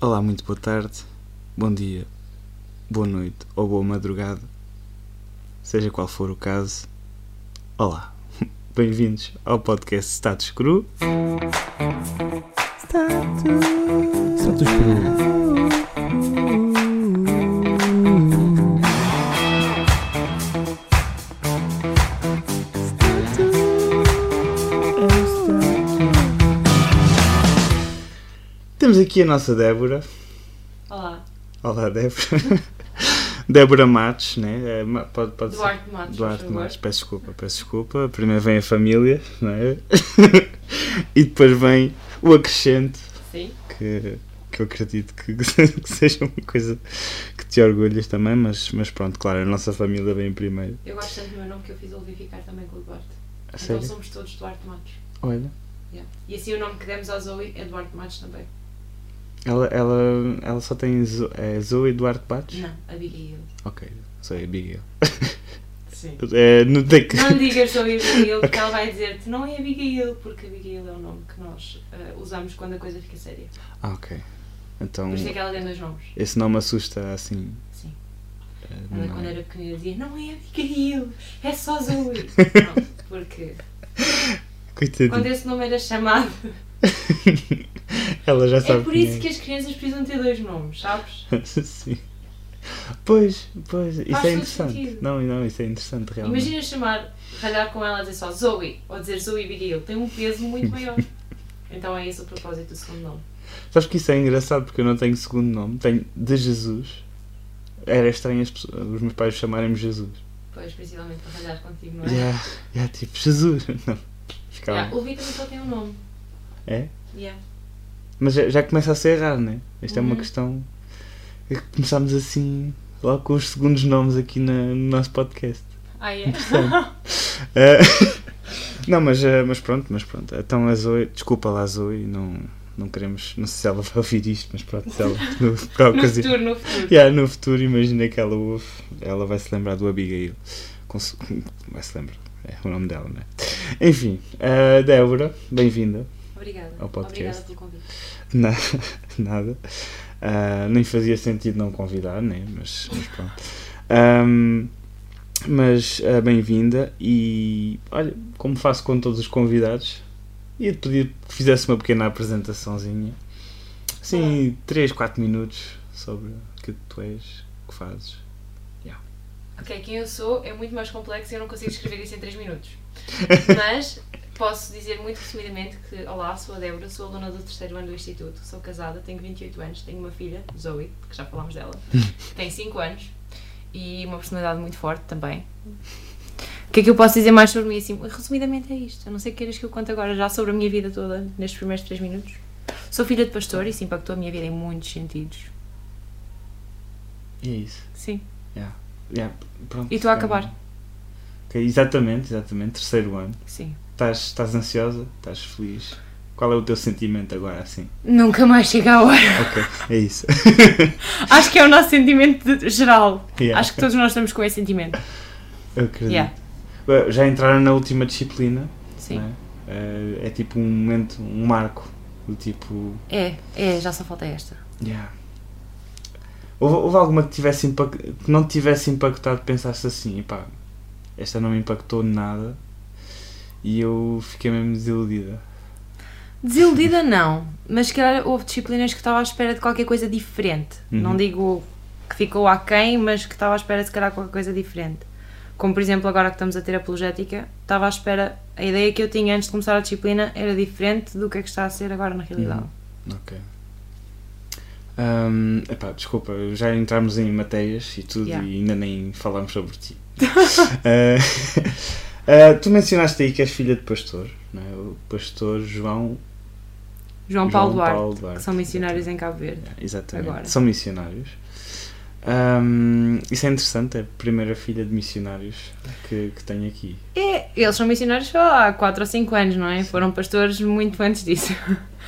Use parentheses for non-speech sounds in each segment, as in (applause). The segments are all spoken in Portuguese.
Olá, muito boa tarde, bom dia, boa noite ou boa madrugada, seja qual for o caso. Olá, (laughs) bem-vindos ao podcast Status Cru. Status Cru. Temos aqui a nossa Débora. Olá, Olá, Débora. (laughs) Débora Matos, né? É, Pode, pode ser. Duarte Matos, por Duarte. Matos, peço desculpa, peço desculpa. Primeiro vem a família, não é? (laughs) e depois vem o acrescente, Sim, que, que eu acredito que, (laughs) que seja uma coisa que te orgulhas também, mas, mas pronto, claro, a nossa família vem primeiro. eu gosto tanto do meu nome que eu fiz ele vir ficar também com o Duarte. A Então sério? somos todos Duarte Matos. Olha, Yeah. E assim o nome que demos ao Zoe é Duarte Matos também. Ela, ela, ela só tem Zo, é Zoe Duarte Bates? Não, Abigail. Ok, sou Abigail. Sim. (laughs) É, não tem que. Não digas Zoe Abigail porque (laughs) ela vai dizer-te não é Abigail, porque Abigail é o nome que nós eh, usamos quando a coisa fica séria. Ah, ok. Então, Por isso é que ela tem dois nomes. esse nome assusta assim. Sim. eh, Ela não quando é? era pequenina dizia não é Abigail, é só Zoe. (laughs) Pronto, porque Coitadinha. quando esse nome era chamado. (laughs) Ela já É sabe por quem isso que as crianças precisam ter dois nomes, sabes? (laughs) Sim. Pois, pois, isso Faz é todo interessante. sentido. Não, não, isso é interessante realmente. Imagina chamar, ralhar com ela a dizer só Zoe ou dizer Zoe Abigail, tem um peso muito maior. (laughs) então é esse o propósito do segundo nome. Sabes que isso é engraçado porque eu não tenho segundo nome, tenho de Jesus. Era estranho as pessoas- os meus pais chamarem-me Jesus. Pois, principalmente para ralhar contigo, não é? Yeah, yeah, tipo, Jesus. Não. Ficava. Yeah, o Vitor só tem um nome. É? Yeah. Mas já, já começa a ser raro, né? Esta é uma Uhum. questão. é que Começámos assim, logo com os segundos nomes aqui na- no nosso podcast. Ah, é? (laughs) Eh, (laughs) não, mas, eh, mas pronto, mas pronto. Então a Zoe, desculpa lá, Zoe, não, não queremos, não sei se ela vai ouvir isto, mas pronto, se ela, (laughs) no, para no ocasião- futuro, no futuro. Yeah, no futuro, imagina que ela ouve, ela vai se lembrar do Abigail. Com Vai se lembrar, é o nome dela, não é? Enfim, eh, Débora, bem-vinda. Obrigada. Ao podcast. Obrigada pelo convite. Na- (laughs) nada. Ah, nem fazia sentido não convidar, né? Mas, mas pronto. Ahm, mas ah, bem-vinda e olha, como faço com todos os convidados, ia-te pedir que fizesse uma pequena apresentaçãozinha. Assim, 3, 4 minutos sobre o que tu és, o que fazes. Ok, quem eu sou é muito mais complexo e eu não consigo escrever isso em 3 minutos. (laughs) Mas posso dizer muito resumidamente que, olá, sou a Débora, sou aluna do terceiro ano do Instituto, sou casada, tenho 28 anos, tenho uma filha, Zoe, que já falámos dela, que (laughs) tem 5 anos e uma personalidade muito forte também. O que é que eu posso dizer mais sobre mim? Assim, resumidamente é isto. A não ser que queiras que eu conte agora já sobre a minha vida toda nestes primeiros 3 minutos. Sou filha de pastor e isso impactou a minha vida em muitos sentidos. E é isso. Sim. Yeah, pronto, E tu a então- acabar? Ok, exatamente, exatamente. Terceiro ano. Sim. Estás, estás ansiosa? Estás feliz? Qual é o teu sentimento agora assim? Nunca mais chega a hora. Ok, é isso. (laughs) Acho que é o nosso sentimento geral. Yeah. Acho que todos nós estamos com esse sentimento. Eu acredito. Yeah. Já entraram na última disciplina, Sim. é? Eh, é tipo um momento, um marco, do tipo. É, é, já só falta esta. Yeah. Houve, houve alguma que, tivesse impact... que não te tivesse impactado, pensaste assim, pá, esta não me impactou nada e eu fiquei mesmo desiludida. Desiludida não, mas se calhar houve disciplinas que estava à espera de qualquer coisa diferente. Uhum. Não digo que ficou aquém, mas que estava à espera de se calhar qualquer coisa diferente. Como por exemplo agora que estamos a ter apologética, estava à espera, a ideia que eu tinha antes de começar a disciplina era diferente do que é que está a ser agora na realidade. Ok. Ahm, epá, desculpa, já entramos em matérias e tudo Yeah. e ainda nem falamos sobre ti. Ah, (laughs) (laughs) ah, tu mencionaste aí que és filha de pastor, não é? o pastor João, João Paulo João Duarte, Paulo Duarte, que são missionários em Cabo Verde. Yeah, exatamente. Agora. São missionários. Ahm, isso é interessante, é a primeira filha de missionários que, que tenho aqui. É, eles são missionários só há 4 ou 5 anos, não é? Foram pastores muito antes disso.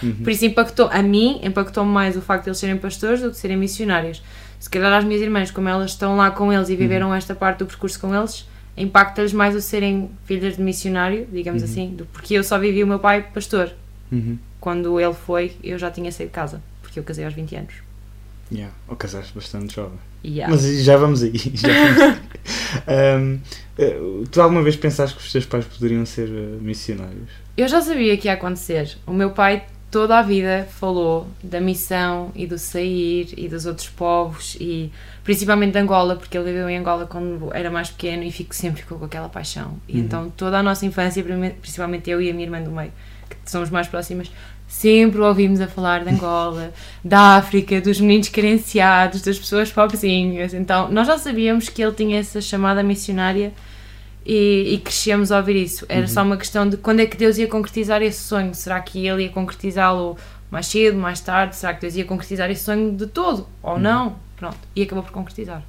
Uhum. Por isso impactou, a mim, impactou-me mais o facto de eles serem pastores do que serem missionários. Se calhar às minhas irmãs, como elas estão lá com eles e viveram esta parte do percurso com eles, impacta-lhes mais o serem filhas de missionário, digamos assim, do, porque eu só vivi o meu pai pastor. Uhum. Quando ele foi, eu já tinha saído de casa. porque eu casei aos 20 anos. Yeah. Ou casaste bastante jovem. Yeah. Mas já vamos aí. (laughs) Já vamos aí. Um, eh, tu alguma vez pensaste que os teus pais poderiam ser eh, missionários? Eu já sabia que ia acontecer. O meu pai toda a vida falou da missão e do sair e dos outros povos e principalmente de Angola, porque ele viveu em Angola quando era mais pequeno e fico, sempre ficou com aquela paixão. E Uhum. então toda a nossa infância, principalmente eu e a minha irmã do meio, que somos mais próximas, sempre ouvimos a falar de Angola, (laughs) da África, dos meninos carenciados, das pessoas pobrezinhas. Então nós já sabíamos que ele tinha essa chamada missionária e, e crescemos a ouvir isso. Era só uma questão de quando é que Deus ia concretizar esse sonho. Será que ele ia concretizá-lo mais cedo, mais tarde? Será que Deus ia concretizar esse sonho de todo? Ou não? Pronto. E acabou por concretizar.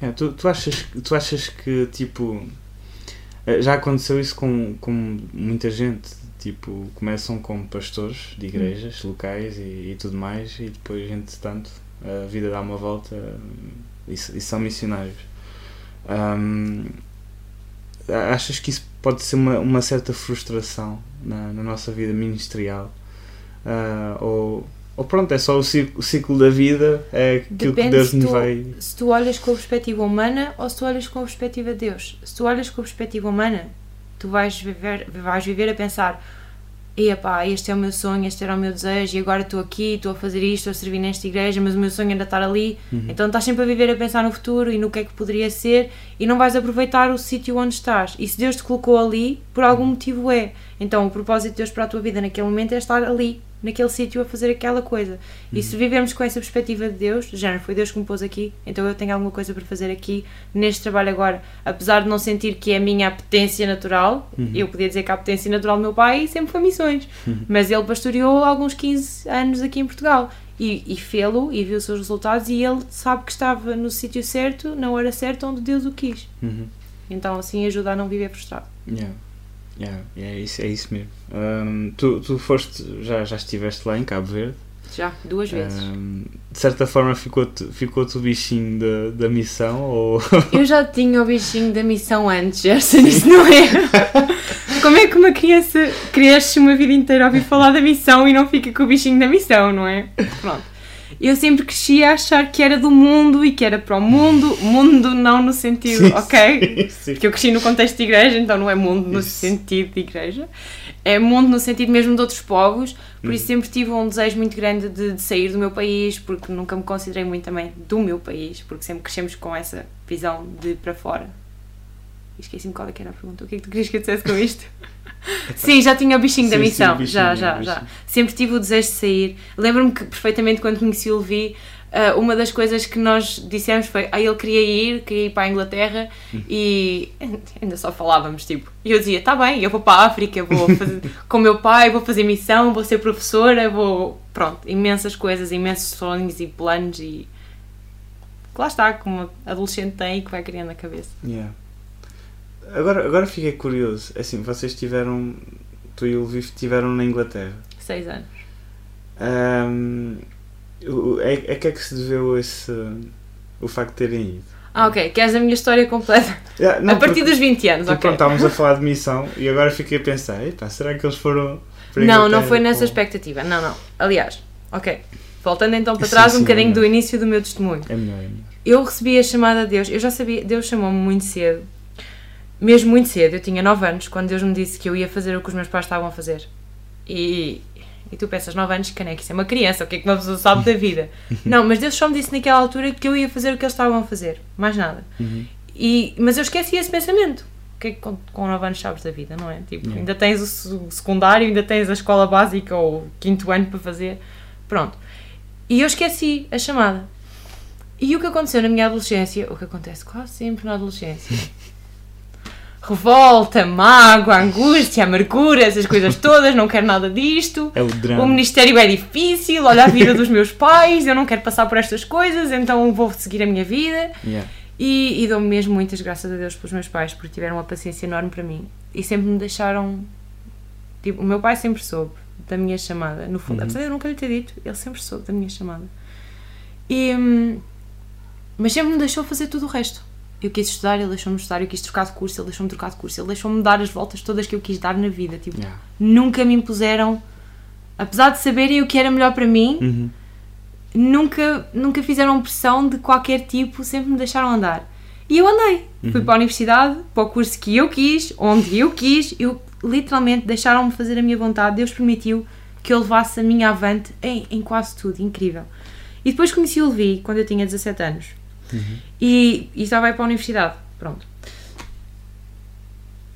É, tu, tu, achas, tu achas que, tipo, eh, já aconteceu isso com, com muita gente? Tipo, começam como pastores de igrejas locais e, e tudo mais, e depois, entretanto, a vida dá uma volta e, e são missionários. Ahm, achas que isso pode ser uma, uma certa frustração na, na nossa vida ministerial? Ah, ou, ou pronto, é só o ciclo, o ciclo da vida, é aquilo que Depende Deus se nos vai. Se tu olhas com a perspectiva humana ou se tu olhas com a perspectiva de Deus. Se tu olhas com a perspectiva humana, tu vais viver, vais viver a pensar e pá, este é o meu sonho, este era o meu desejo, e agora estou aqui, estou a fazer isto, estou a servir nesta igreja, mas o meu sonho ainda estar ali. Então estás sempre a viver a pensar no futuro e no que é que poderia ser, e não vais aproveitar o sítio onde estás. E se Deus te colocou ali, por algum motivo é. Então o propósito de Deus para a tua vida naquele momento é estar ali, naquele sítio, a fazer aquela coisa. E se vivermos com essa perspectiva de Deus, de género, foi Deus que me pôs aqui, então eu tenho alguma coisa para fazer aqui, neste trabalho agora. Apesar de não sentir que é a minha apetência natural, eu podia dizer que a apetência natural do meu pai sempre foi missões, mas ele pastoreou alguns 15 anos aqui em Portugal. E, e fê-lo e viu os seus resultados e ele sabe que estava no sítio certo, na hora certa, onde Deus o quis. Uhum. Então assim ajuda a não viver frustrado. Yeah. Yeah, é, isso, é isso mesmo. Ahm, tu, tu foste, já, já estiveste lá em Cabo Verde. Já, duas vezes. Ahm, de certa forma ficou-te ficou o bichinho da, da missão ou (laughs) Eu já tinha o bichinho da missão antes, Gerson, isso não é? (laughs) Como é que uma criança cresce uma vida inteira a ouvir falar da missão e não fica com o bichinho da missão, não é? Pronto. Eu sempre cresci a achar que era do mundo e que era para o mundo, mundo não no sentido, Sim, ok? sim. Porque eu cresci no contexto de igreja, então não é mundo no Isso. sentido de igreja, é mundo no sentido mesmo de outros povos, por Uhum. isso sempre tive um desejo muito grande de, de sair do meu país, porque nunca me considerei muito também do meu país, porque sempre crescemos com essa visão de para fora. Esqueci-me qual é que era a pergunta. O que é que tu querias que eu dissesse com isto? (laughs) Sim, já tinha o bichinho da Sim, sim, missão. o bichinho, já, já, já. Sempre tive o desejo de sair. Lembro-me que perfeitamente quando conheci o Levi, ah, uma das coisas que nós dissemos foi ah, ele queria ir, queria ir para a Inglaterra Hum. e ainda só falávamos, tipo, e eu dizia, tá bem, eu vou para a África, vou fazer (laughs) com o meu pai, vou fazer missão, vou ser professora, vou, pronto, imensas coisas, imensos sonhos e planos e que lá está, como adolescente tem e que vai criando na cabeça. Yeah. Agora, agora fiquei curioso. É Assim, vocês tiveram. Tu e o Levi estiveram na Inglaterra. Seis anos. O- é, é que é que se deveu esse. o facto de terem ido? Ah, ok, queres a minha história completa? (laughs) Yeah, não, a partir porque- dos 20 anos, ok. pronto, estávamos a falar de missão e agora fiquei a pensar: "Epá, será que eles foram. Não, não foi nessa com- expectativa. Não, não. Aliás, ok. Voltando então para trás sim, um bocadinho é do início do meu testemunho. É melhor, é melhor. Eu recebi a chamada de Deus. Eu já sabia, Deus chamou-me muito cedo. Mesmo muito cedo. Eu tinha 9 anos quando Deus me disse que eu ia fazer o que os meus pais estavam a fazer. E, e tu pensas, 9 anos, caneca, isso é uma criança, o que é que uma pessoa sabe da vida? (laughs) Não, mas Deus só me disse naquela altura que eu ia fazer o que eles estavam a fazer. Mais nada. Uhum. E, mas eu esqueci esse pensamento. O que é que com, com 9 anos sabes da vida, não é? Tipo, ainda tens o o secundário, ainda tens a escola básica ou o quinto ano para fazer. Pronto. E eu esqueci a chamada. E o que aconteceu na minha adolescência, o que acontece quase sempre na adolescência, (laughs) revolta, mágoa, angústia, amargura, essas coisas todas, não quero nada disto. É o drama. O ministério é difícil, olha a vida dos meus pais, eu não quero passar por estas coisas, então vou seguir a minha vida. Yeah. E, e dou-me mesmo muitas graças a Deus pelos meus pais, porque tiveram uma paciência enorme para mim e sempre me deixaram. Tipo, o meu pai sempre soube da minha chamada, no fundo, Uhum. apesar de eu nunca lhe ter dito, ele sempre soube da minha chamada. E, hum, mas sempre me deixou fazer tudo o resto. Eu quis estudar, ele deixou-me estudar, eu quis trocar de curso, ele deixou-me trocar de curso, ele deixou-me dar as voltas todas que eu quis dar na vida. Tipo, Yeah. nunca me impuseram, apesar de saberem o que era melhor para mim, Uhum. nunca, nunca fizeram pressão de qualquer tipo, sempre me deixaram andar. E eu andei. Fui para a universidade, para o curso que eu quis, onde eu quis, eu literalmente deixaram-me fazer a minha vontade, Deus permitiu que eu levasse a minha avante em, em quase tudo, incrível. E depois conheci o Levi quando eu tinha 17 anos. E, e estava a ir para a universidade. Pronto.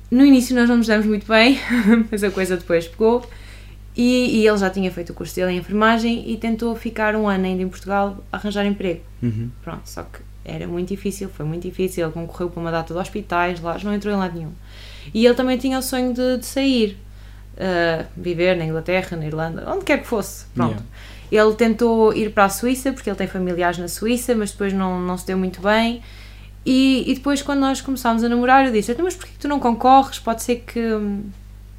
No início nós não nos damos muito bem, (laughs) mas a coisa depois pegou. E, e ele já tinha feito o curso dele em enfermagem e tentou ficar um ano ainda em Portugal a arranjar emprego. Uhum. Pronto, só que era muito difícil, foi muito difícil. Ele concorreu para uma data de hospitais, lá não entrou em lado nenhum. E ele também tinha o sonho de, de sair, uh, viver na Inglaterra, na Irlanda, onde quer que fosse. Pronto. Ele tentou ir para a Suíça, porque ele tem familiares na Suíça, mas depois não, não se deu muito bem. E, e depois, quando nós começámos a namorar, eu disse: "Então, Mas porquê que tu não concorres? Pode ser que. hum,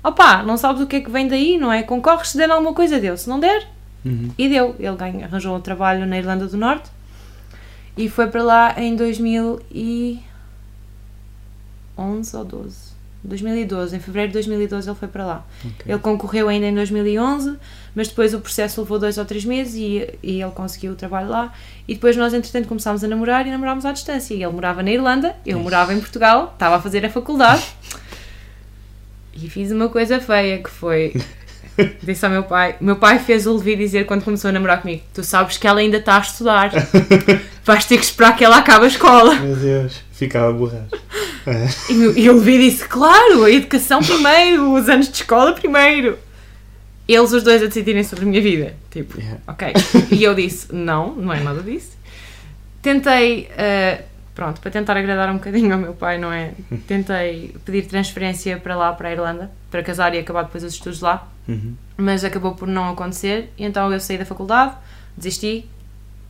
Opá, não sabes o que é que vem daí, não é? Concorres se der alguma coisa, deu. Se não der, Uhum. e deu. Ele ganha, arranjou um trabalho na Irlanda do Norte e foi para lá em 2011 ou 12. 2012, em fevereiro de 2012 ele foi para lá. Ok. Ele concorreu ainda em 2011, mas depois o processo levou dois ou três meses e, e ele conseguiu o trabalho lá. E depois nós, entretanto, começámos a namorar e namorámos à distância. E ele morava na Irlanda, eu morava em Portugal, estava a fazer a faculdade. E fiz uma coisa feia que foi. (laughs) Disse ao meu pai. Meu pai fez o Levi dizer quando começou a namorar comigo: Tu sabes que ela ainda está a estudar. (laughs) Vais ter que esperar que ela acabe a escola. Meu Deus, ficava borrado. (laughs) E, meu- e o Levi disse: Claro, a educação primeiro, os anos de escola primeiro. Eles os dois a decidirem sobre a minha vida. Tipo, Yeah. ok. E eu disse: Não, não é nada disso. Tentei, eh, pronto, para tentar agradar um bocadinho ao meu pai, não é? (laughs) Tentei pedir transferência para lá, para a Irlanda, para casar e acabar depois os estudos lá. Uhum. Mas acabou por não acontecer. E então eu saí da faculdade, desisti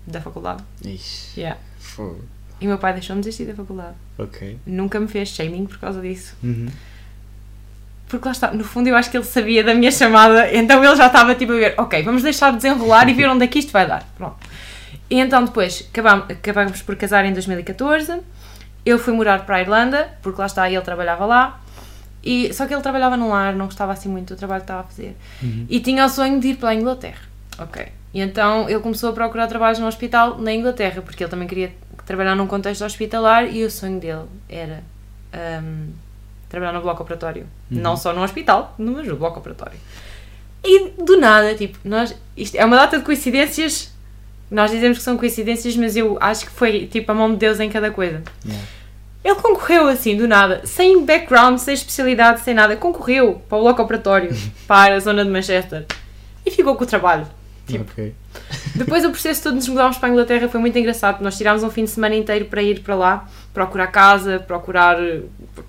da faculdade. Ixi, Yeah. fogo. E o meu pai deixou-me desistir da faculdade. Ok. Nunca me fez shaming por causa disso. Uhum. Porque lá está, no fundo eu acho que ele sabia da minha chamada, então ele já estava tipo a ver, ok, vamos deixar de desenrolar e ver onde é que isto vai dar. Pronto. E então depois acabámos, acabámos por casar em 2014. Eu fui morar para a Irlanda, porque lá está, ele trabalhava lá. E, só que ele trabalhava no lar, não gostava assim muito do trabalho que estava a fazer. E tinha o sonho de ir para a Inglaterra. Ok. E então ele começou a procurar trabalhos no hospital na Inglaterra, porque ele também queria trabalhar num contexto hospitalar e o sonho dele era hum, trabalhar no bloco operatório. Não só no hospital, mas no bloco operatório. E do nada, tipo, nós, isto é uma data de coincidências. Nós dizemos que são coincidências, mas eu acho que foi tipo a mão de Deus em cada coisa. Yeah. Ele concorreu assim, do nada, sem background, sem especialidade, sem nada. Concorreu para o bloco operatório, (laughs) para a zona de Manchester. E ficou com o trabalho. Tipo, depois o processo todo de nos mudarmos para a Inglaterra foi muito engraçado. Nós tirámos um fim de semana inteiro para ir para lá, procurar casa, procurar eh,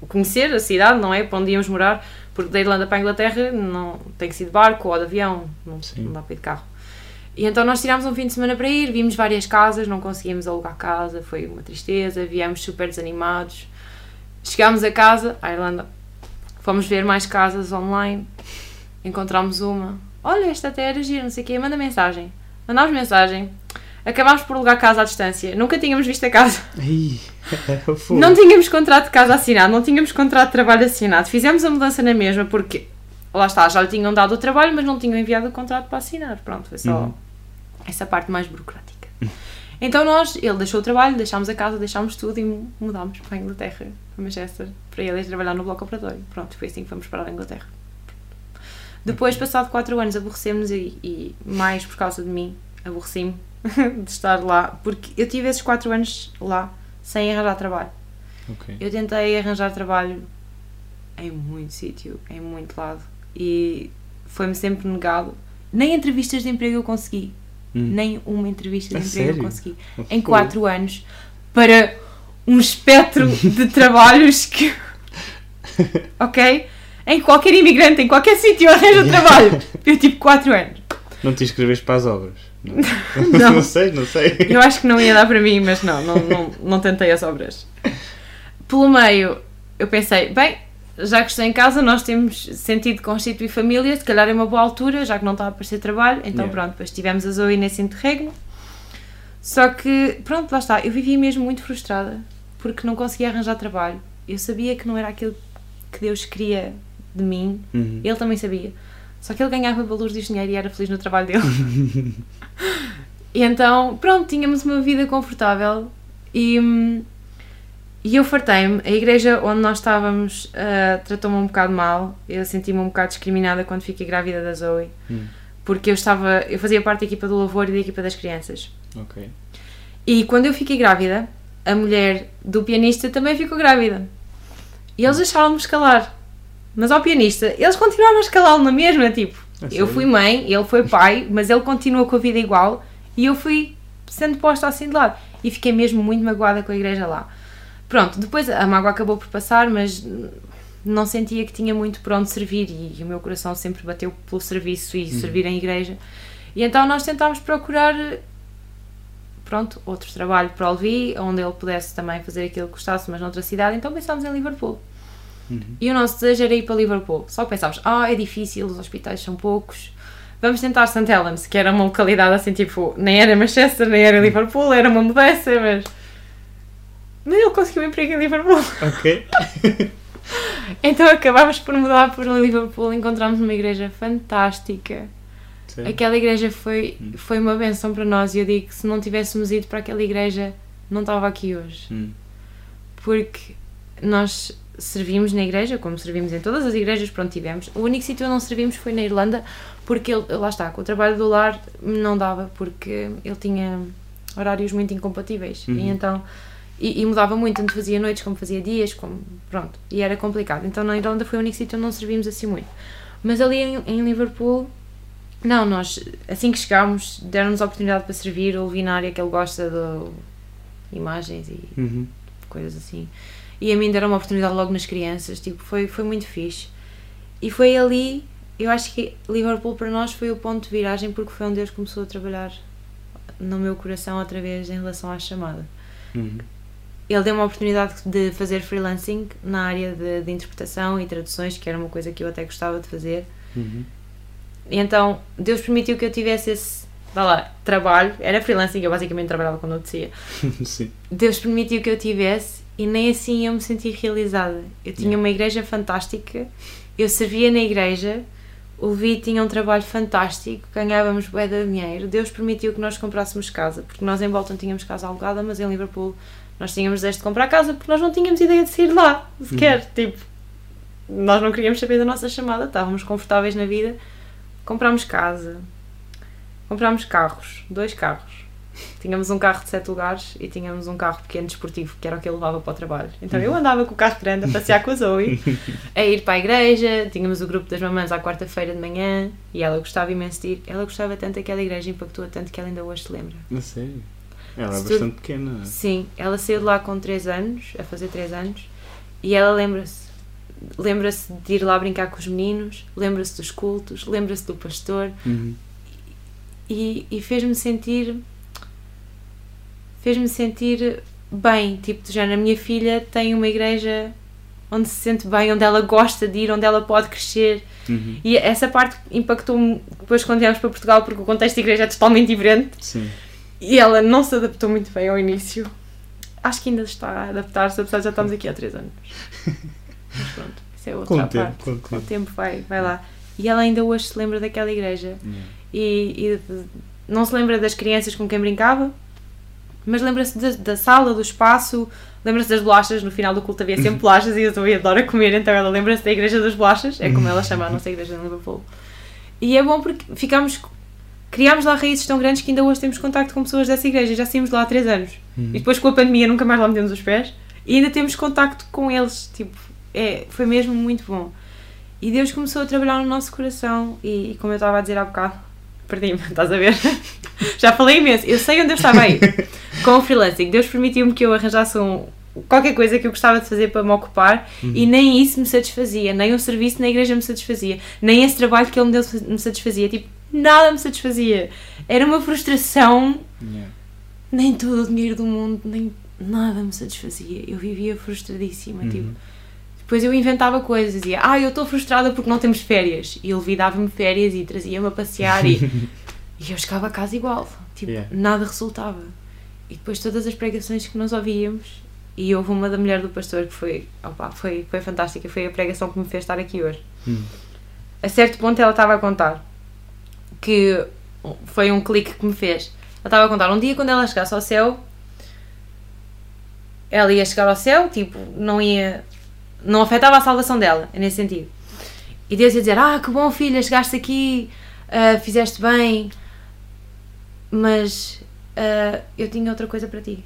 conhecer a cidade, não é? Para onde íamos morar, porque da Irlanda para a Inglaterra não tem que ser de barco ou de avião, não, não dá para ir de carro. E então nós tirámos um fim de semana para ir, vimos várias casas, não conseguíamos alugar casa, foi uma tristeza, viemos super desanimados. Chegámos a casa, à Irlanda, fomos ver mais casas online, encontramos uma. Olha, esta até era gira, não sei o quê, manda mensagem. Mandámos mensagem, acabámos por alugar casa à distância, nunca tínhamos visto a casa, Ai, (laughs) não tínhamos contrato de casa assinado, não tínhamos contrato de trabalho assinado, fizemos a mudança na mesma porque, lá está, já lhe tinham dado o trabalho, mas não tinham enviado o contrato para assinar, pronto, foi só Uhum. essa parte mais burocrática. Então nós, ele deixou o trabalho, deixámos a casa, deixámos tudo e mudámos para a Inglaterra, para Manchester, para ele ir trabalhar no bloco operatório. Pronto, foi assim que fomos para a Inglaterra. Depois, passado 4 anos, aborrecemos e, e mais por causa de mim, aborreci-me (laughs) de estar lá, porque eu tive esses 4 anos lá sem arranjar trabalho. Ok. Eu tentei arranjar trabalho em muito sítio, em muito lado, e foi-me sempre negado. Nem entrevistas de emprego eu consegui. Hum. Nem uma entrevista A de emprego eu sério? consegui. Em Fogo. 4 anos, para um espectro de (laughs) trabalhos que. (laughs) ok? Em qualquer imigrante, em qualquer sítio arranja (laughs) trabalho. Eu tive 4 anos. Não te inscreves para as obras? Não. (laughs) (laughs) Não. não sei, não sei. Eu acho que não ia dar para mim, mas não, não, não, não tentei as obras. Pelo meio, eu pensei, bem, já que estou em casa, nós temos sentido constituir família, se calhar é uma boa altura, já que não está a aparecer trabalho, então Yeah. pronto, depois tivemos a Zoe nesse interregno. Só que, pronto, lá está, eu vivia mesmo muito frustrada, porque não conseguia arranjar trabalho. Eu sabia que não era aquilo que Deus queria de mim, Uhum. ele também sabia. Só que ele ganhava valores de dinheiro e era feliz no trabalho dele. (laughs) E então, pronto, tínhamos uma vida confortável e, e eu fartei-me. A igreja onde nós estávamos ah, tratou-me um bocado mal. Eu senti-me um bocado discriminada quando fiquei grávida da Zoe. Hum. Porque eu estava, eu fazia parte da equipa do louvor e da equipa das crianças. Ok. E quando eu fiquei grávida, a mulher do pianista também ficou grávida. E eles deixaram-me escalar. Mas ao pianista, eles continuaram a escalá-lo na mesma, tipo. A Eu fui mãe, ele foi pai, mas ele continuou com a vida igual e eu fui sendo posta assim de lado. E fiquei mesmo muito magoada com a igreja lá. Pronto, depois a mágoa acabou por passar, mas não sentia que tinha muito por onde servir e, o meu coração sempre bateu pelo serviço e servir em igreja. E então nós tentámos procurar, pronto, outro trabalho para o Levi, onde ele pudesse também fazer aquilo que gostasse, mas noutra cidade. Então pensámos em Liverpool. Uhum. E o nosso desejo era ir para Liverpool. Só que pensávamos, ah, é difícil, os hospitais são poucos. Vamos tentar St. Helens, que era uma localidade assim, tipo, nem era Manchester, nem era Liverpool, era uma mudança, mas. Mas ele conseguiu um emprego em Liverpool. (laughs) Ok. (laughs) Então acabámos por mudar para Liverpool, encontramos uma igreja fantástica. Sério? Aquela igreja foi, foi uma benção para nós e eu digo que se não tivéssemos ido para aquela igreja, não estava aqui hoje. Hum. porque nós servimos na igreja, como servimos em todas as igrejas, pronto, tivemos. O único sítio onde não servimos foi na Irlanda, porque ele, lá está, com o trabalho do lar não dava, porque ele tinha horários muito incompatíveis. Uhum. E então, e, e mudava muito, tanto fazia noites como fazia dias, como, pronto, e era complicado. Então na Irlanda foi o único sítio onde não servimos assim muito. Mas ali em, em Liverpool, não, nós, assim que chegámos, deram-nos a oportunidade para servir, o Levinário, que ele gosta de imagens e Uhum. coisas assim. E a mim deram uma oportunidade logo nas crianças, tipo, foi, foi muito fixe. E foi ali, eu acho que Liverpool para nós foi o ponto de viragem porque foi onde Deus começou a trabalhar no meu coração outra vez em relação à chamada. Uhum. Ele deu uma oportunidade de fazer freelancing na área de, de interpretação e traduções, que era uma coisa que eu até gostava de fazer. Uhum. E então Deus permitiu que eu tivesse esse, vá lá, trabalho. Era freelancing, eu basicamente trabalhava quando eu descia. (laughs) Deus permitiu que eu tivesse e nem assim eu me senti realizada. Eu tinha Yeah. uma igreja fantástica, eu servia na igreja, o Levi tinha um trabalho fantástico, ganhávamos bué de dinheiro. Deus permitiu que nós comprássemos casa, porque nós em Bolton tínhamos casa alugada, mas em Liverpool nós tínhamos desejo de comprar casa porque nós não tínhamos ideia de sair lá, sequer. Tipo, nós não queríamos saber da nossa chamada, estávamos confortáveis na vida. Comprámos casa, comprámos carros, dois carros. Tínhamos um carro de sete lugares e tínhamos um carro pequeno desportivo, que era o que eu levava para o trabalho. Então eu andava com o carro grande a passear com a Zoe, (laughs) a ir para a igreja, tínhamos o grupo das mamãs à quarta-feira de manhã e ela gostava imenso de ir. Ela gostava tanto daquela igreja, impactou tanto que ela ainda hoje se lembra. A sério? Ela é bastante pequena. Sim, ela saiu de lá com 3 anos, a fazer 3 anos, e ela lembra-se. Lembra-se de ir lá brincar com os meninos, lembra-se dos cultos, lembra-se do pastor, Uhum. e, e fez-me sentir fez-me sentir bem, tipo, do género, a minha filha tem uma igreja onde se sente bem, onde ela gosta de ir, onde ela pode crescer Uhum. e essa parte impactou-me depois quando viemos para Portugal porque o contexto da igreja é totalmente diferente Sim. e ela não se adaptou muito bem ao início acho que ainda está a adaptar-se, apesar de já estamos aqui há 3 anos (laughs) mas pronto, isso é outra Com o tempo, com o com o tempo. vai, vai lá e ela ainda hoje se lembra daquela igreja Yeah. e, e não se lembra das crianças com quem brincava, mas lembra-se da, da sala, do espaço, lembra-se das bolachas. No final do culto havia sempre (laughs) bolachas e eu também adoro comer, então ela lembra-se da Igreja das Bolachas, é como ela (laughs) chama a nossa igreja de Liverpool. E é bom porque ficamos, criámos lá raízes tão grandes que ainda hoje temos contacto com pessoas dessa igreja, já saímos lá há 3 anos. Uhum. E depois com a pandemia nunca mais lá metemos os pés e ainda temos contacto com eles, tipo, é, foi mesmo muito bom. E Deus começou a trabalhar no nosso coração e, e como eu estava a dizer há bocado, perdi-me, (laughs) estás a ver? Já falei imenso, eu sei onde eu estava aí. (laughs) Com o freelancing, Deus permitiu-me que eu arranjasse um, qualquer coisa que eu gostava de fazer para me ocupar e nem isso me satisfazia, nem o serviço na igreja me satisfazia, nem esse trabalho que ele me deu me satisfazia, tipo, nada me satisfazia. Era uma frustração Yeah. nem todo o dinheiro do mundo, nem nada me satisfazia. Eu vivia frustradíssima. Uhum. Tipo. Depois eu inventava coisas, dizia, ah, eu estou frustrada porque não temos férias. E ele dava-me férias e trazia-me a passear e, (laughs) e eu chegava a casa igual. Tipo, Yeah. nada resultava. E depois todas as pregações que nós ouvíamos, e houve uma da mulher do pastor que foi, opa, foi, foi fantástica, foi a pregação que me fez estar aqui hoje. Hum. A certo ponto ela estava a contar que foi um clique que me fez. Ela estava a contar, um dia quando ela chegasse ao céu, ela ia chegar ao céu, tipo, não ia. Não afetava a salvação dela, é nesse sentido. E Deus ia dizer: Ah, que bom filha, chegaste aqui, ah, fizeste bem, mas ah, eu tinha outra coisa para ti.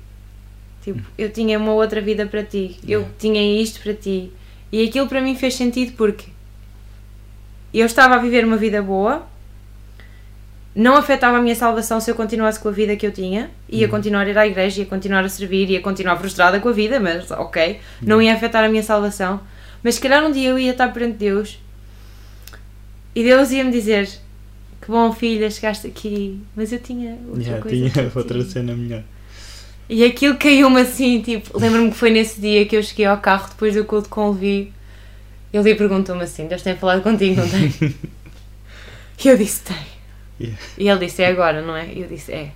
Tipo, eu tinha uma outra vida para ti, eu Yeah. tinha isto para ti. E aquilo para mim fez sentido porque eu estava a viver uma vida boa, não afetava a minha salvação se eu continuasse com a vida que eu tinha, ia continuar a ir à igreja, ia continuar a servir, ia continuar frustrada com a vida, mas ok, não ia afetar a minha salvação. Mas se calhar um dia eu ia estar perante Deus e Deus ia me dizer: Que bom, filha, chegaste aqui, mas eu tinha outra Yeah, coisa. tinha (laughs) outra ti." cena melhor. E aquilo caiu-me assim, tipo, lembro-me que foi nesse dia que eu cheguei ao carro depois do culto com o Levi. Ele perguntou-me assim: Deus tem falado contigo, não tem? (laughs) e eu disse: Tem. Yeah. E ele disse: É agora, não é? E eu disse: É.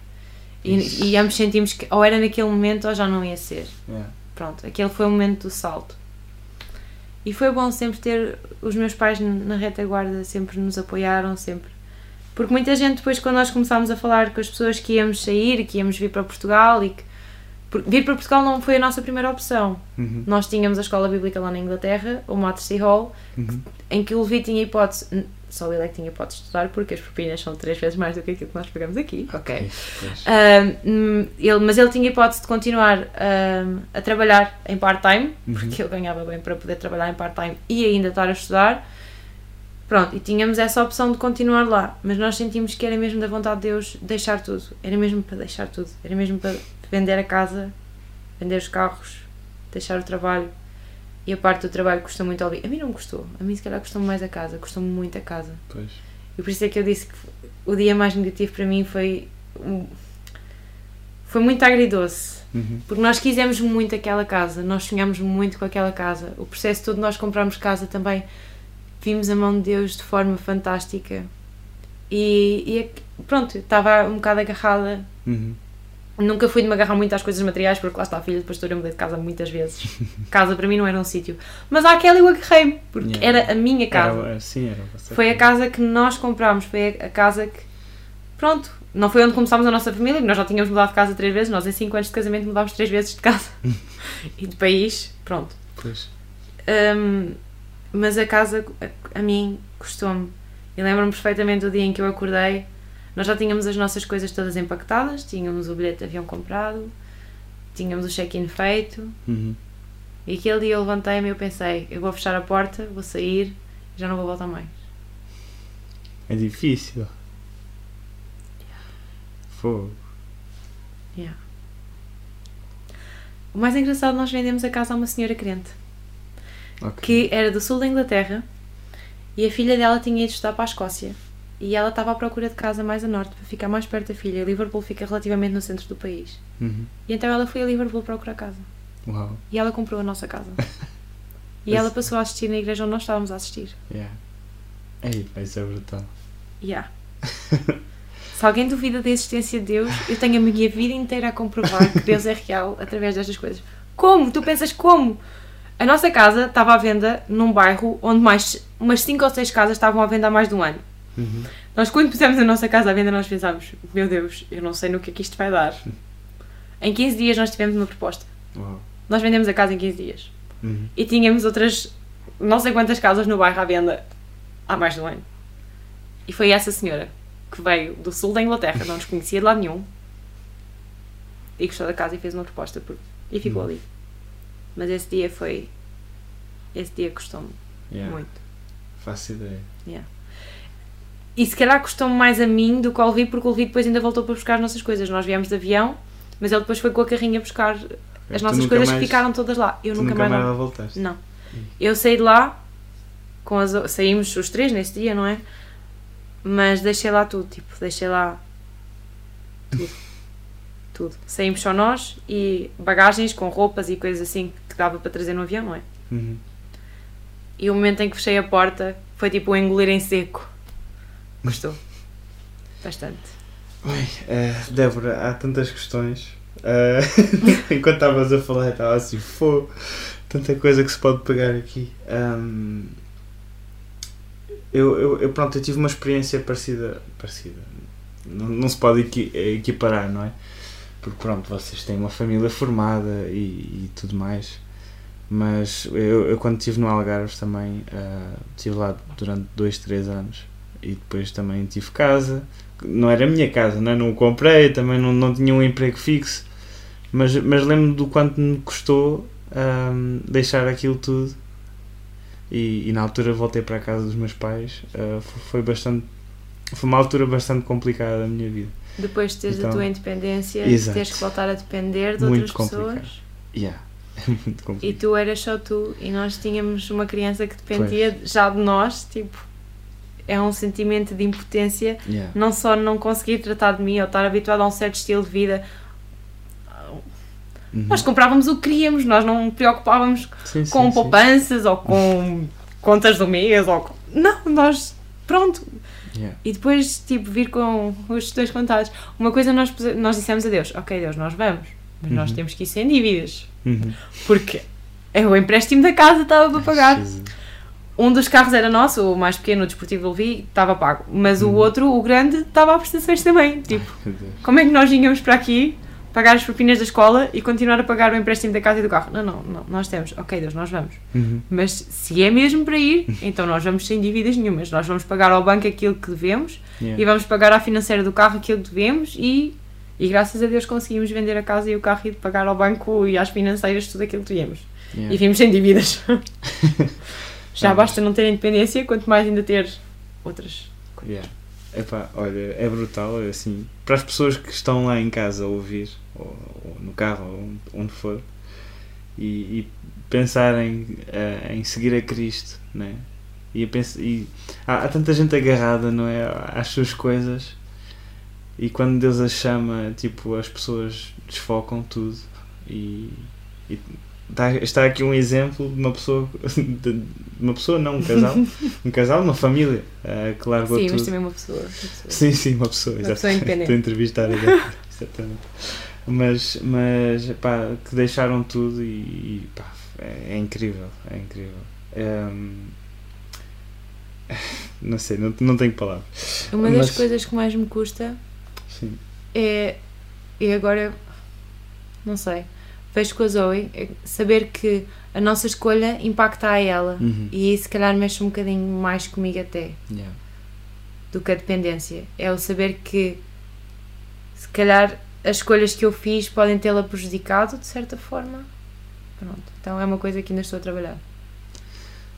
E, e ambos sentimos que ou era naquele momento ou já não ia ser. Yeah. Pronto, aquele foi o momento do salto. E foi bom sempre ter os meus pais na retaguarda, sempre nos apoiaram, sempre. Porque muita gente, depois, quando nós começámos a falar com as pessoas que íamos sair, que íamos vir para Portugal e que. Por- Vir para Portugal não foi a nossa primeira opção. Uhum. Nós tínhamos a escola bíblica lá na Inglaterra, o Matercy Hall, Uhum. em que o Levi tinha hipótese. Só ele é que tinha hipótese de estudar, porque as propinas são três vezes mais do que aquilo que nós pagamos aqui. Ok. Pois. Ahm, hum, ele, mas ele tinha hipótese de continuar ahm, a trabalhar em part-time, Uhum. porque ele ganhava bem para poder trabalhar em part-time e ainda estar a estudar. Pronto, e tínhamos essa opção de continuar lá, mas nós sentimos que era mesmo da vontade de Deus deixar tudo. Era mesmo para deixar tudo. Era mesmo para vender a casa, vender os carros, deixar o trabalho. E a parte do trabalho custou muito ao. A mim não custou. A mim, se calhar, custou-me mais a casa. Custou-me muito a casa. Pois. E por isso é que eu disse que o dia mais negativo para mim foi. Foi muito agridoce. Uhum. Porque nós quisemos muito aquela casa, nós sonhámos muito com aquela casa. O processo todo nós comprarmos casa também vimos a mão de Deus de forma fantástica. E, e é pronto, estava um bocado agarrada. Uhum. Nunca fui de me agarrar muito às coisas materiais, porque lá está a filha depois eu mudei de casa muitas vezes. (laughs) casa para mim não era um sítio. Mas àquela eu agarrei-me, porque Yeah. era a minha casa. Era, sim, era. Foi a casa que nós comprámos, foi a casa que. Pronto, não foi onde começámos a nossa família, nós já tínhamos mudado de casa três vezes, nós em 5 anos de casamento mudámos três vezes de casa (laughs) (laughs) e de país, pronto. Pois. Hum, mas a casa a, a mim custou-me. E lembro-me perfeitamente do dia em que eu acordei, nós já tínhamos as nossas coisas todas empaquetadas, tínhamos o bilhete de avião comprado, tínhamos o check-in feito, Uhum. e aquele dia eu levantei-me e eu pensei, eu vou fechar a porta, vou sair, já não vou voltar mais. É difícil. Fogo. Yeah. O mais engraçado, nós vendemos a casa a uma senhora crente, Ok. que era do sul da Inglaterra e a filha dela tinha ido estudar para a Escócia. E ela estava à procura de casa mais a norte, para ficar mais perto da filha. E Liverpool fica relativamente no centro do país. Uhum. E então ela foi a Liverpool procurar casa. Uau. E ela comprou a nossa casa. (laughs) E ela passou a assistir na igreja onde nós estávamos a assistir. Yeah. Ei, isso é brutal. Yeah. (laughs) Se alguém duvida da existência de Deus, eu tenho a minha vida inteira a comprovar que Deus é real através destas coisas. Como? Tu pensas como? A nossa casa estava à venda num bairro onde mais umas 5 ou 6 casas estavam à venda há mais de um ano. Uhum. Nós, quando pusemos a nossa casa à venda, nós pensámos: Meu Deus, eu não sei no que é que isto vai dar. Em 15 dias, nós tivemos uma proposta. Uau. Nós vendemos a casa em 15 dias. Uhum. E tínhamos outras não sei quantas casas no bairro à venda há mais de um ano. E foi essa senhora que veio do sul da Inglaterra, não nos conhecia de lado nenhum, e gostou da casa e fez uma proposta por... e ficou Hum. ali. Mas esse dia foi. Esse dia custou-me Yeah. muito. Faço ideia. E se calhar custou-me mais a mim do que ao Levi, porque o Levi depois ainda voltou para buscar as nossas coisas. Nós viemos de avião, mas ele depois foi com a carrinha buscar as Tu nossas nunca coisas mais- que ficaram todas lá. Eu tu nunca, mais. mais lá- voltaste. Não. Eu saí de lá, com as, saímos os três nesse dia, não é? Mas deixei lá tudo, tipo, deixei lá tudo. (laughs) tudo. Saímos só nós e bagagens com roupas e coisas assim que dava para trazer no avião, não é? Uhum. E o momento em que fechei a porta foi tipo um engolir em seco. Gostou? Bastante. Ui, eh, Débora, há tantas questões. Eh, (laughs) enquanto estavas a falar, estava assim, fô, tanta coisa que se pode pegar aqui. Ahm, eu, eu, eu, pronto, eu tive uma experiência parecida. parecida. não, não se pode equi- equiparar, não é? Porque pronto, vocês têm uma família formada e, e tudo mais. Mas eu, eu quando estive no Algarve também ah, estive lá durante dois, três anos e depois também tive casa. Não era a minha casa, não, é? não o comprei, também não, não tinha um emprego fixo. Mas, mas lembro do quanto me custou ahm, deixar aquilo tudo. E, e na altura voltei para a casa dos meus pais. fo- foi bastante. Foi uma altura bastante complicada da minha vida. Depois de teres Então, a tua independência, exato. teres que voltar a depender de Muito outras complicado. pessoas. Yeah. (laughs) É muito E complicado. tu eras só tu e nós tínhamos uma criança que dependia já de nós, tipo, é um sentimento de impotência, Yeah. não só não conseguir tratar de mim ou estar habituado a um certo estilo de vida. Uhum. Nós comprávamos o que queríamos, nós não preocupávamos Sim, sim, com sim. poupanças ou com contas do mês ou com... Não, nós, pronto. Yeah. E depois, tipo, vir com os dois contados. Uma coisa nós, nós dissemos a Deus, ok Deus, nós vamos, mas nós Uhum. temos que ir sem dívidas. Uhum. Porque é o empréstimo da casa estava para pagar. Jesus. Um dos carros era nosso, o mais pequeno, o desportivo do Levi, estava pago. Mas o Uhum. outro, o grande, estava a prestações também. Tipo, Deus. como é que nós vínhamos para aqui, pagar as propinas da escola e continuar a pagar o empréstimo da casa e do carro? Não, não, não. Nós temos. Ok, Deus, nós vamos. Uhum. Mas se é mesmo para ir, (laughs) então nós vamos sem dívidas nenhumas. Nós vamos pagar ao banco aquilo que devemos Yeah. e vamos pagar à financeira do carro aquilo que devemos e, e graças a Deus conseguimos vender a casa e o carro e pagar ao banco e às financeiras tudo aquilo que devíamos. Yeah. E vimos sem dívidas. (laughs) Já basta não ter independência, quanto mais ainda ter outras. Yeah. Epá, olha, é brutal, é assim, para as pessoas que estão lá em casa a ouvir, ou, ou no carro, ou onde, for, e, e pensarem eh, em seguir a Cristo, né? E, a pens- e há, há tanta gente agarrada, não é, às suas coisas, e quando Deus as chama, tipo, as pessoas desfocam tudo, e, e está, está aqui um exemplo de uma pessoa, de, uma pessoa não, um casal, (laughs) um casal, uma família, eh, que largou Sim, tudo. mas também uma pessoa. Uma pessoa. Sim, sim, uma pessoa, Uma exato. pessoa independente. (laughs) Estou a entrevistar exatamente. (laughs) exatamente. Mas, mas pá, que deixaram tudo e, e, pá, é, é incrível, é incrível. Ehm, não sei, não, não tenho palavras. Uma das Mas- coisas que mais me custa Sim. é. E agora. Não sei. Vejo com a Zoe é saber que a nossa escolha impacta a ela. Uhum. E isso, se calhar, mexe um bocadinho mais comigo até. Yeah. do que a dependência. É o saber que se calhar as escolhas que eu fiz podem tê-la prejudicado de certa forma. Pronto. Então é uma coisa que ainda estou a trabalhar.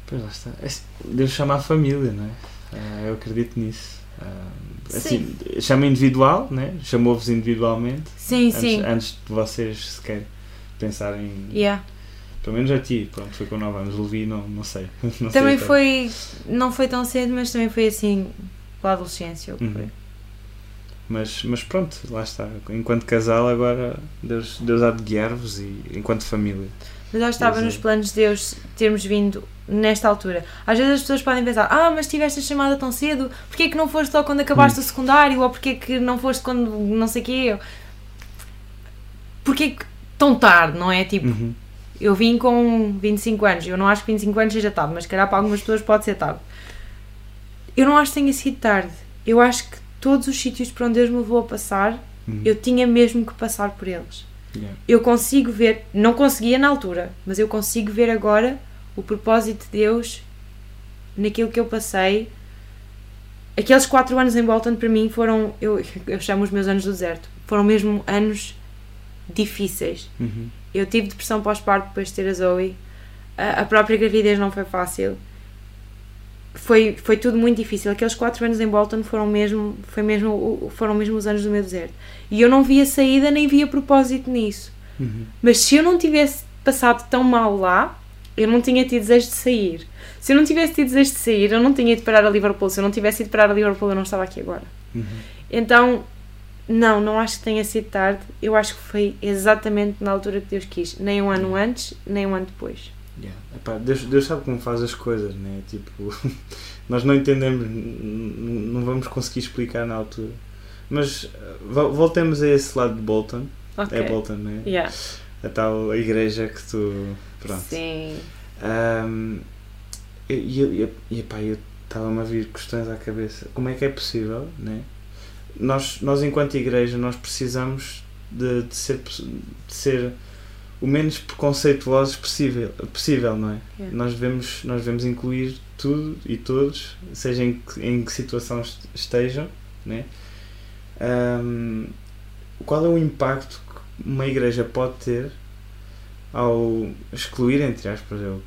Pois lá está. É Deus chama a família, não é? Ah, eu acredito nisso. Ah, assim, chama individual, né? chamou-vos individualmente Sim, antes, sim. antes de vocês sequer pensarem Yeah. Pelo menos a ti, pronto, foi com 9 anos. Levi, não, não sei. (laughs) Não sei Também até. foi. Não foi tão cedo, mas também foi assim pela adolescência. Uhum. foi. Mas, mas pronto, lá está. Enquanto casal, agora Deus, Deus há de guiar-vos e enquanto família. Mas já estava Pois é. nos planos de Deus termos vindo nesta altura. Às vezes as pessoas podem pensar, ah, mas tiveste a chamada tão cedo, porquê é que não foste só quando acabaste Hum. o secundário, ou porquê é que não foste quando não sei o quê? Porquê é que tão tarde, não é? Tipo, Uhum. eu vim com 25 anos, eu não acho que 25 anos seja tarde, mas se calhar para algumas pessoas pode ser tarde. Eu não acho que tenha sido tarde. Eu acho que todos os sítios por onde Deus me levou a passar, Uhum. eu tinha mesmo que passar por eles Yeah. eu consigo ver, não conseguia na altura, mas eu consigo ver agora o propósito de Deus naquilo que eu passei. Aqueles quatro anos em Bolton para mim foram, eu, (laughs) eu chamo os meus anos do deserto, foram mesmo anos difíceis. Uhum. Eu tive depressão pós-parto depois de ter a Zoe, a, a própria gravidez não foi fácil. Foi, foi tudo muito difícil. Aqueles quatro anos em Bolton foram mesmo, foi mesmo, foram mesmo os anos do meu deserto. E eu não via saída nem via propósito nisso. Uhum. Mas se eu não tivesse passado tão mal lá, eu não tinha tido desejo de sair. Se eu não tivesse tido desejo de sair, eu não tinha ido parar a Liverpool. Se eu não tivesse ido parar a Liverpool, eu não estava aqui agora. Uhum. Então, não, não acho que tenha sido tarde. Eu acho que foi exatamente na altura que Deus quis. Nem um ano antes, nem um ano depois. Yeah. Epá, Deus, Deus sabe como faz as coisas, né? Tipo, (laughs) nós não entendemos, não vamos conseguir explicar na altura. Mas vo- voltemos a esse lado de Bolton. Ok. É Bolton, né? Yeah. A tal igreja que tu. Pronto. Sim. Ahm, e e, e, e pá, eu estava-me a vir questões à cabeça. Como é que é possível, né? Nós, nós enquanto igreja, nós precisamos de, de ser, de ser o menos preconceituosos possível, possível não é? Yeah. Nós, devemos, nós devemos incluir tudo e todos, seja em que, em que situação est- estejam, né? Ahm, qual é o impacto que uma igreja pode ter ao excluir, entre aspas, eu-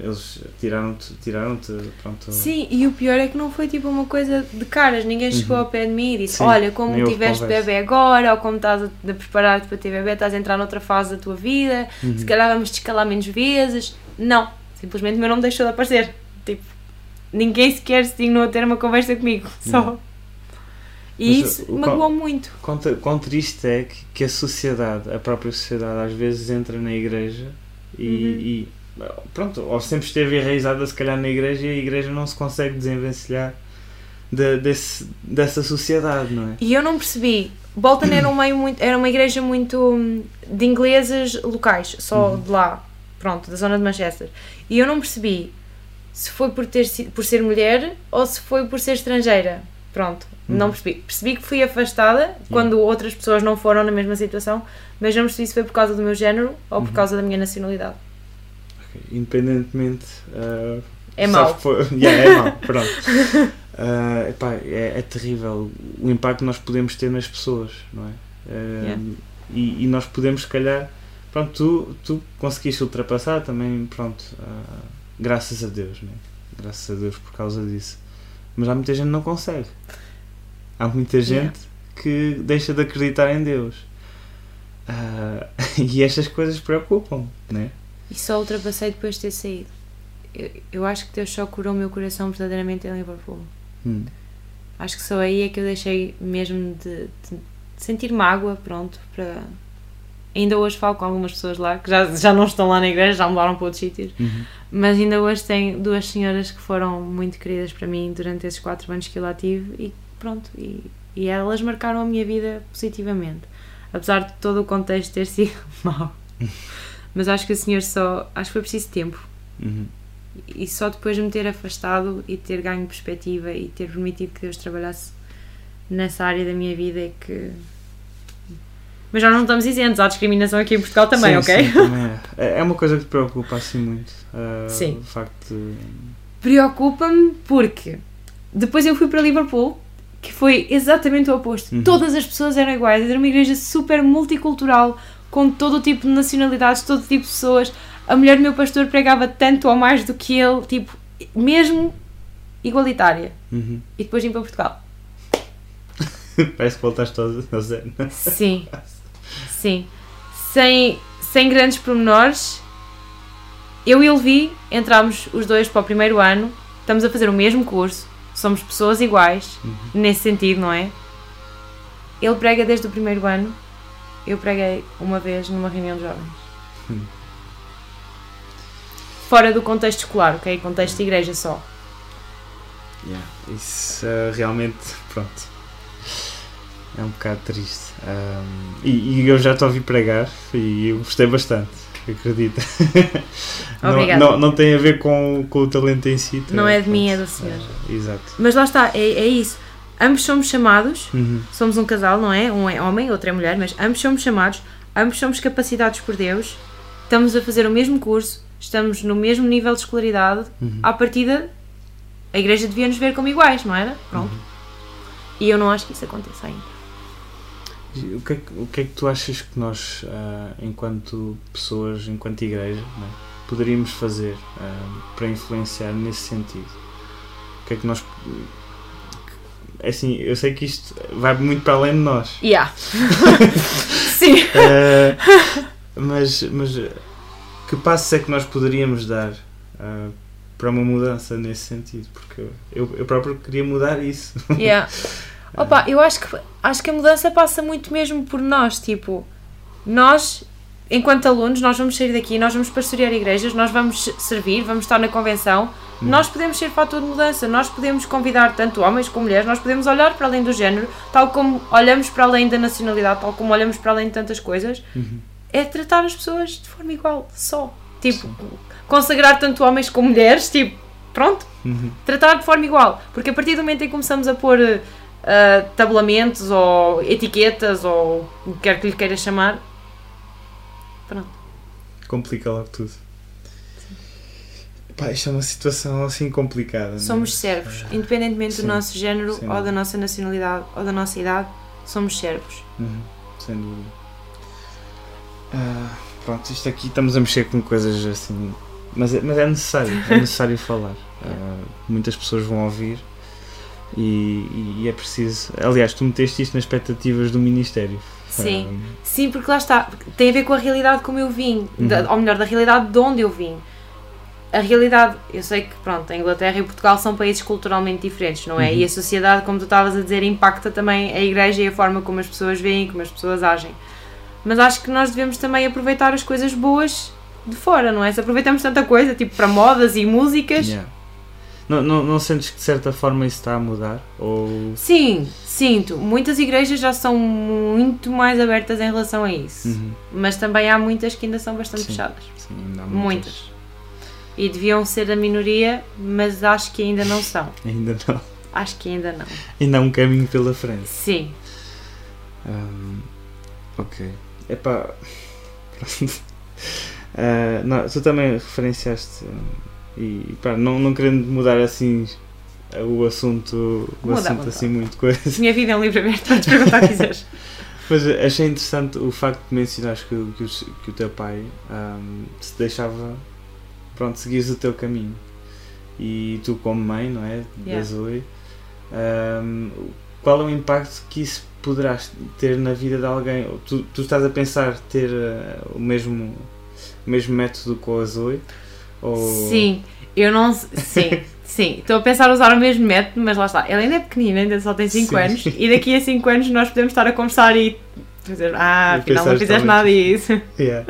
eles tiraram-te, tiraram-te, pronto, Sim, e o pior é que não foi tipo uma coisa de caras, ninguém chegou Uhum. ao pé de mim e disse: Sim, Olha, como tiveste bebê agora, ou como estás a, a preparar-te para ter bebê, estás a entrar noutra fase da tua vida, Uhum. se calhar vamos te escalar menos vezes. Não, simplesmente o meu nome deixou de aparecer. Tipo, ninguém sequer se dignou a ter uma conversa comigo, só. Não. E Mas isso magoou muito. Quão, quão triste é que, que a sociedade, a própria sociedade, às vezes entra na igreja e, Uhum. e, pronto, ou sempre esteve enraizada se calhar na igreja e a igreja não se consegue desenvencilhar de, desse, dessa sociedade, não é? E eu não percebi. Bolton era, um meio muito, era uma igreja muito hum, de ingleses locais, só Uhum. de lá, pronto, da zona de Manchester. E eu não percebi se foi por, ter, por ser mulher ou se foi por ser estrangeira. Pronto, não Uhum. percebi. Percebi que fui afastada quando outras pessoas não foram na mesma situação, mas não percebi se foi por causa do meu género ou por Uhum. causa da minha nacionalidade. Independentemente. ah, É mau. (laughs) Yeah, é mau, pronto. (laughs) Ah, epá, é, é terrível o impacto que nós podemos ter nas pessoas, não é? Ah, Yeah. e, e nós podemos, se calhar, pronto, tu, tu conseguiste ultrapassar também, pronto, ah, graças a Deus, não é? Graças a Deus por causa disso. Mas há muita gente que não consegue. Há muita gente que deixa de acreditar em Deus. Ah, (laughs) e estas coisas preocupam, não é? E só ultrapassei depois de ter saído. Eu, eu acho que Deus só curou o meu coração verdadeiramente em Liverpool. Hum. Acho que só aí é que eu deixei mesmo de, de sentir mágoa, pronto, para... Ainda hoje falo com algumas pessoas lá, que já, já não estão lá na igreja, já mudaram para outros sítios, Uhum. mas ainda hoje tenho duas senhoras que foram muito queridas para mim durante esses quatro anos que eu lá tive e pronto, e, e elas marcaram a minha vida positivamente, apesar de todo o contexto ter sido (laughs) mau. Mas acho que o Senhor só, acho que foi preciso tempo Uhum. e só depois de me ter afastado e ter ganho perspectiva e ter permitido que Deus trabalhasse nessa área da minha vida é que. Mas nós não estamos isentos, há discriminação aqui em Portugal também, Sim, ok? sim, também (laughs) é. É- É uma coisa que te preocupa assim muito. ah, Sim. O facto de. Preocupa-me porque depois eu fui para Liverpool, que foi exatamente o oposto. Uhum. Todas as pessoas eram iguais, era uma igreja super multicultural, com todo o tipo de nacionalidades, todo tipo de pessoas. A mulher do meu pastor pregava tanto ou mais do que ele, tipo, mesmo igualitária. Uhum. E depois vim para Portugal. (laughs) Parece que voltaste ao ao zero. Sim, sim. Sem, sem grandes pormenores, eu e o Levi entramos os dois para o primeiro ano, estamos a fazer o mesmo curso, somos pessoas iguais, nesse sentido, não é? Ele prega desde o primeiro ano, eu preguei uma vez numa reunião de jovens. Hum. Fora do contexto escolar, ok? Contexto de igreja só. Yeah, Isso ah, realmente, pronto. É um bocado triste. Ahm, e, e eu já te ouvi pregar e eu gostei bastante, acredita. (laughs) não, Obrigada. não, não tem a ver com, com o talento em si. Não é de mim, é do Senhor. Ah, exato. Mas lá está, é, é isso. Ambos somos chamados Uhum. somos um casal, não é? Um é homem, outro é mulher, mas ambos somos chamados, ambos somos capacitados por Deus, estamos a fazer o mesmo curso, estamos no mesmo nível de escolaridade. Uhum. À partida, a igreja devia nos ver como iguais, não era? Pronto. E eu não acho que isso aconteça ainda. O que, é que, o que é que tu achas que nós, ah, enquanto pessoas, enquanto igreja, não é, poderíamos fazer ah, para influenciar nesse sentido? O que é que nós. É assim, eu sei que isto vai muito para além de nós, Yeah. (laughs) Sim. ah, mas, mas que passos é que nós poderíamos dar ah, para uma mudança nesse sentido? Porque eu, eu próprio queria mudar isso. Yeah. (laughs) Opa, eu acho que, acho que a mudança passa muito mesmo por nós, tipo, nós, enquanto alunos, nós vamos sair daqui, nós vamos pastorear igrejas, nós vamos servir, vamos estar na convenção, nós podemos ser fator de mudança, nós podemos convidar tanto homens como mulheres, nós podemos olhar para além do género, tal como olhamos para além da nacionalidade, tal como olhamos para além de tantas coisas, Uhum. é tratar as pessoas de forma igual, só. Tipo, consagrar tanto homens como mulheres, tipo, pronto, Uhum. tratar de forma igual. Porque a partir do momento em que começamos a pôr ah, tabulamentos ou etiquetas ou o que quer que lhe queira chamar. Complica logo tudo. Pá, isto é uma situação assim complicada. não é? Somos servos, independentemente Sim, do nosso género ou da nossa nacionalidade ou da nossa idade, somos servos. Uhum, sem dúvida. Ah, pronto, isto aqui estamos a mexer com coisas assim. Mas é, mas é necessário, é necessário (laughs) falar. Ah, muitas pessoas vão ouvir e, e é preciso. Aliás, tu meteste isto nas expectativas do Ministério. Sim. Ah, Sim, porque lá está, tem a ver com a realidade como eu vim, da- Uhum. ou melhor, da realidade de onde eu vim. A realidade, eu sei que pronto, a Inglaterra e Portugal são países culturalmente diferentes, não é? Uhum. E a sociedade, como tu estavas a dizer, impacta também a igreja e a forma como as pessoas veem, como as pessoas agem. Mas acho que nós devemos também aproveitar as coisas boas de fora, não é? Se aproveitamos tanta coisa, tipo para modas e músicas, yeah. não, não, não sentes que de certa forma isso está a mudar? Ou. sim, sinto. Muitas igrejas já são muito mais abertas em relação a isso. Uhum, Mas também há muitas que ainda são bastante Sim. fechadas. sim, ainda há Muitas. E deviam ser a minoria, mas acho que ainda não são. (laughs) Ainda não. Acho que ainda não. Ainda há um caminho pela frente. Sim. Ahm, ok. Epá. (laughs) Ah, não, tu também referenciaste e pá, não, não querendo mudar assim o assunto, o Muda assunto assim muito coisa. Minha vida é um livro aberto, podes perguntar o que quiseres. (laughs) Mas achei interessante o facto de mencionares que, o- que, o, que o teu pai ahm, se deixava pronto, seguires o teu caminho. E tu como mãe, não é? Da Yeah. Zoe, ahm, qual é o impacto que isso poderás ter na vida de alguém? Tu, tu estás a pensar ter ah, o mesmo, o mesmo método com a Zoe? Ou... Sim, eu não. Sim, (laughs) sim. Estou a pensar usar o mesmo método, mas lá está. Ela ainda é pequenina, ainda só tem 5 Sim. anos, e daqui a 5 anos nós podemos estar a conversar e dizer: Ah, E afinal não fizeste nada disso. (laughs) Yeah.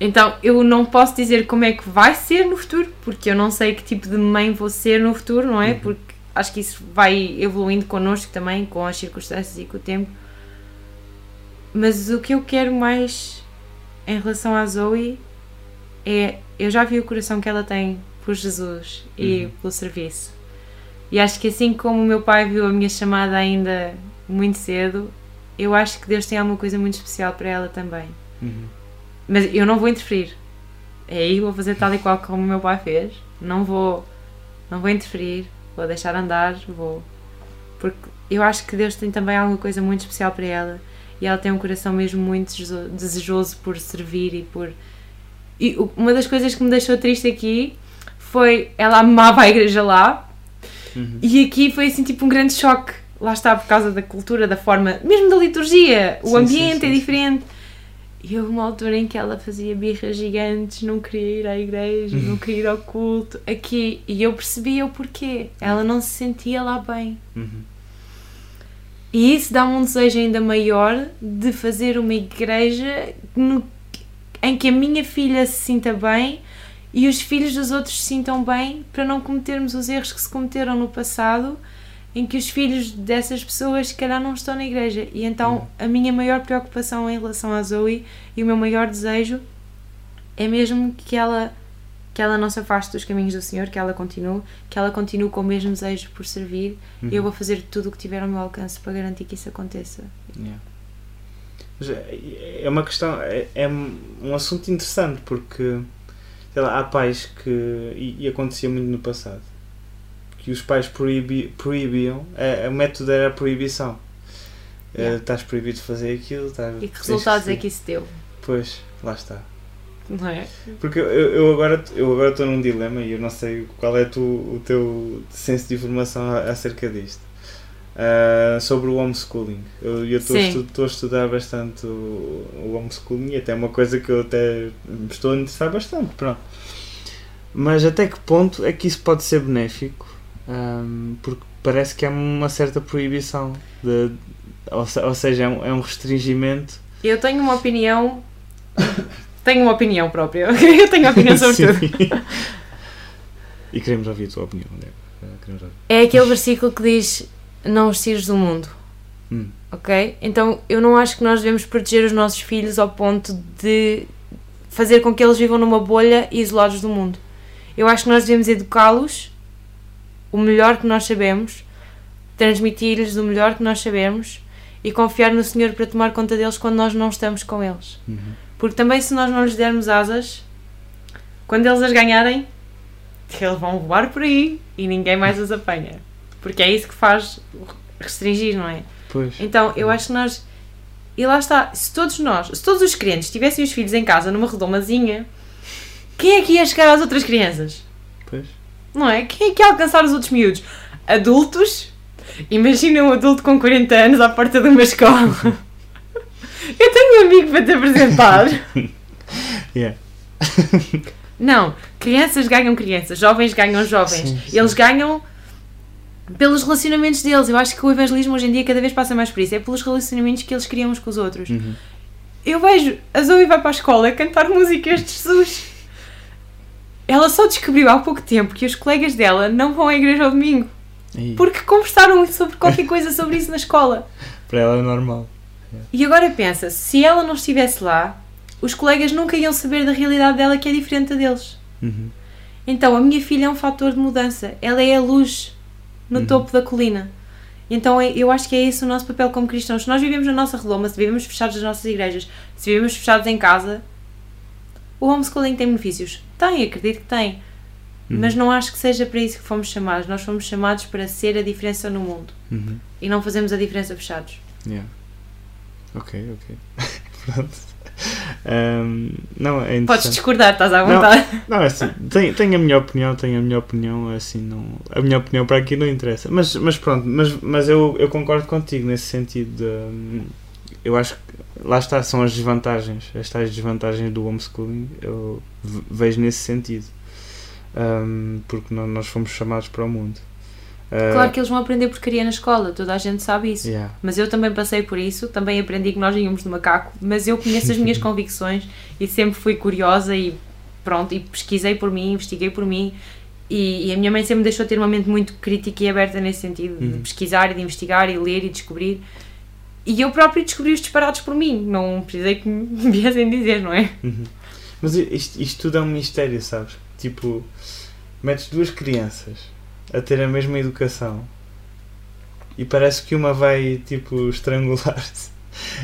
Então, eu não posso dizer como é que vai ser no futuro, porque eu não sei que tipo de mãe vou ser no futuro, não é? Uhum. Porque acho que isso vai evoluindo connosco também, com as circunstâncias e com o tempo. Mas o que eu quero mais em relação à Zoe é. Eu já vi o coração que ela tem por Jesus e Uhum. pelo serviço. E acho que assim como o meu pai viu a minha chamada ainda muito cedo, eu acho que Deus tem alguma coisa muito especial para ela também. Uhum. Mas eu não vou interferir. É aí vou fazer tal e qual como o meu pai fez. Não vou, não vou interferir. Vou deixar andar. Vou. Porque eu acho que Deus tem também alguma coisa muito especial para ela. E ela tem um coração mesmo muito desejo- desejoso por servir e por. E uma das coisas que me deixou triste aqui foi ela amava a igreja lá Uhum. e aqui foi assim tipo um grande choque. Lá está por causa da cultura, da forma, mesmo da liturgia. O Sim, ambiente sim, é sim, diferente. E houve uma altura em que ela fazia birras gigantes, não queria ir à igreja, não queria ir ao culto, aqui. E eu percebia o porquê. Ela não se sentia lá bem. Uhum. E isso dá-me um desejo ainda maior de fazer uma igreja no- em que a minha filha se sinta bem e os filhos dos outros se sintam bem para não cometermos os erros que se cometeram no passado em que os filhos dessas pessoas se calhar não estão na igreja. E então a minha maior preocupação em relação à Zoe e o meu maior desejo é mesmo que ela que ela não se afaste dos caminhos do Senhor, que ela continue, que ela continue com o mesmo desejo por servir Uhum. eu vou fazer tudo o que tiver ao meu alcance para garantir que isso aconteça. Yeah. É é uma questão, é, é um assunto interessante porque lá, há pais que, e, e acontecia muito no passado, que os pais proibi, proibiam, é, o método era a proibição. Eh, Yeah. estás proibido de fazer aquilo, estás, E que resultados é fazer. que isso deu? Pois, lá está. Não é? Porque eu, eu agora eu agora estou num dilema e eu não sei qual é tu, o teu senso de informação a- acerca disto. Ah, sobre o homeschooling. Eu estou a estu- a estudar bastante o, o homeschooling e até é uma coisa que eu até estou a interessar bastante. Pronto. Mas até que ponto é que isso pode ser benéfico? Ahm, porque parece que é uma certa proibição. De, ou, ou seja, é um, é um restringimento. Eu tenho uma opinião. (laughs) tenho uma opinião própria. (laughs) Eu tenho uma opinião sobre tudo. (laughs) E queremos ouvir a tua opinião. Ouvir. É aquele versículo que diz: Não os tires do mundo. Hum. Ok? Então eu não acho que nós devemos proteger os nossos filhos ao ponto de fazer com que eles vivam numa bolha e isolados do mundo. Eu acho que nós devemos educá-los o melhor que nós sabemos transmitir-lhes o melhor que nós sabemos e confiar no Senhor para tomar conta deles quando nós não estamos com eles. Uhum. Porque também se nós não lhes dermos asas, quando eles as ganharem, eles vão voar por aí e ninguém mais os apanha. Porque é isso que faz restringir, não é? Pois. Então, eu acho que nós. E lá está, se todos nós, se todos os crentes tivessem os filhos em casa numa redomazinha, quem é que ia chegar às outras crianças? Pois. Não é? Quem é que ia alcançar os outros miúdos? Adultos? Imagina um adulto com 40 anos à porta de uma escola. (laughs) Eu tenho um amigo para te apresentar. (laughs) Yeah. Não, crianças ganham crianças, jovens ganham jovens. Sim, sim. Eles ganham pelos relacionamentos deles. Eu acho que o evangelismo hoje em dia cada vez passa mais por isso. É pelos relacionamentos que eles criam uns com os outros. Uhum. Eu vejo a Zoe vai para a escola cantar músicas de Jesus. Ela só descobriu há pouco tempo que os colegas dela não vão à igreja ao domingo. Aí, Porque conversaram sobre qualquer coisa sobre isso na escola. (laughs) Para ela é normal. E agora pensa, se ela não estivesse lá, os colegas nunca iam saber da realidade dela que é diferente deles. Uhum. Então, a minha filha é um fator de mudança. Ela é a luz no Uhum. topo da colina. Então, é- eu acho que é esse o nosso papel como cristãos. Se nós vivemos na nossa redoma, se vivemos fechados nas nossas igrejas, se vivemos fechados em casa, o homeschooling tem benefícios? Tem, acredito que tem. Uhum. Mas não acho que seja para isso que fomos chamados. Nós fomos chamados para ser a diferença no mundo. Uhum. E não fazemos a diferença fechados. Yeah. Ok, ok. (laughs) Pronto. Ahm, não, é. Podes discordar, estás à Não. vontade. Não, é assim, tenho, tenho a minha opinião, tenho a minha opinião, assim, não, a minha opinião para aqui não interessa. Mas, mas pronto, mas, mas eu, eu concordo contigo nesse sentido. De, hum, eu acho que lá está, são as desvantagens, as tais desvantagens do homeschooling, eu ve- vejo nesse sentido. Hum, porque nó- nós fomos chamados para o mundo. Ah, Claro que eles vão aprender porcaria na escola, toda a gente sabe isso. yeah, Mas eu também passei por isso, também aprendi que nós íamos de macaco, mas eu conheço as minhas (laughs) convicções e sempre fui curiosa e pronto, e pesquisei por mim, investiguei por mim e, e a minha mãe sempre me deixou ter uma mente muito crítica e aberta nesse sentido, de Uhum. pesquisar e de investigar e ler e descobrir. E eu próprio descobri os disparados por mim, não precisei que me (laughs) viessem dizer, não é? Uhum. Mas isto, isto tudo é um mistério, sabes? Tipo, metes duas crianças a ter a mesma educação e parece que uma vai, tipo, (laughs) estrangular-se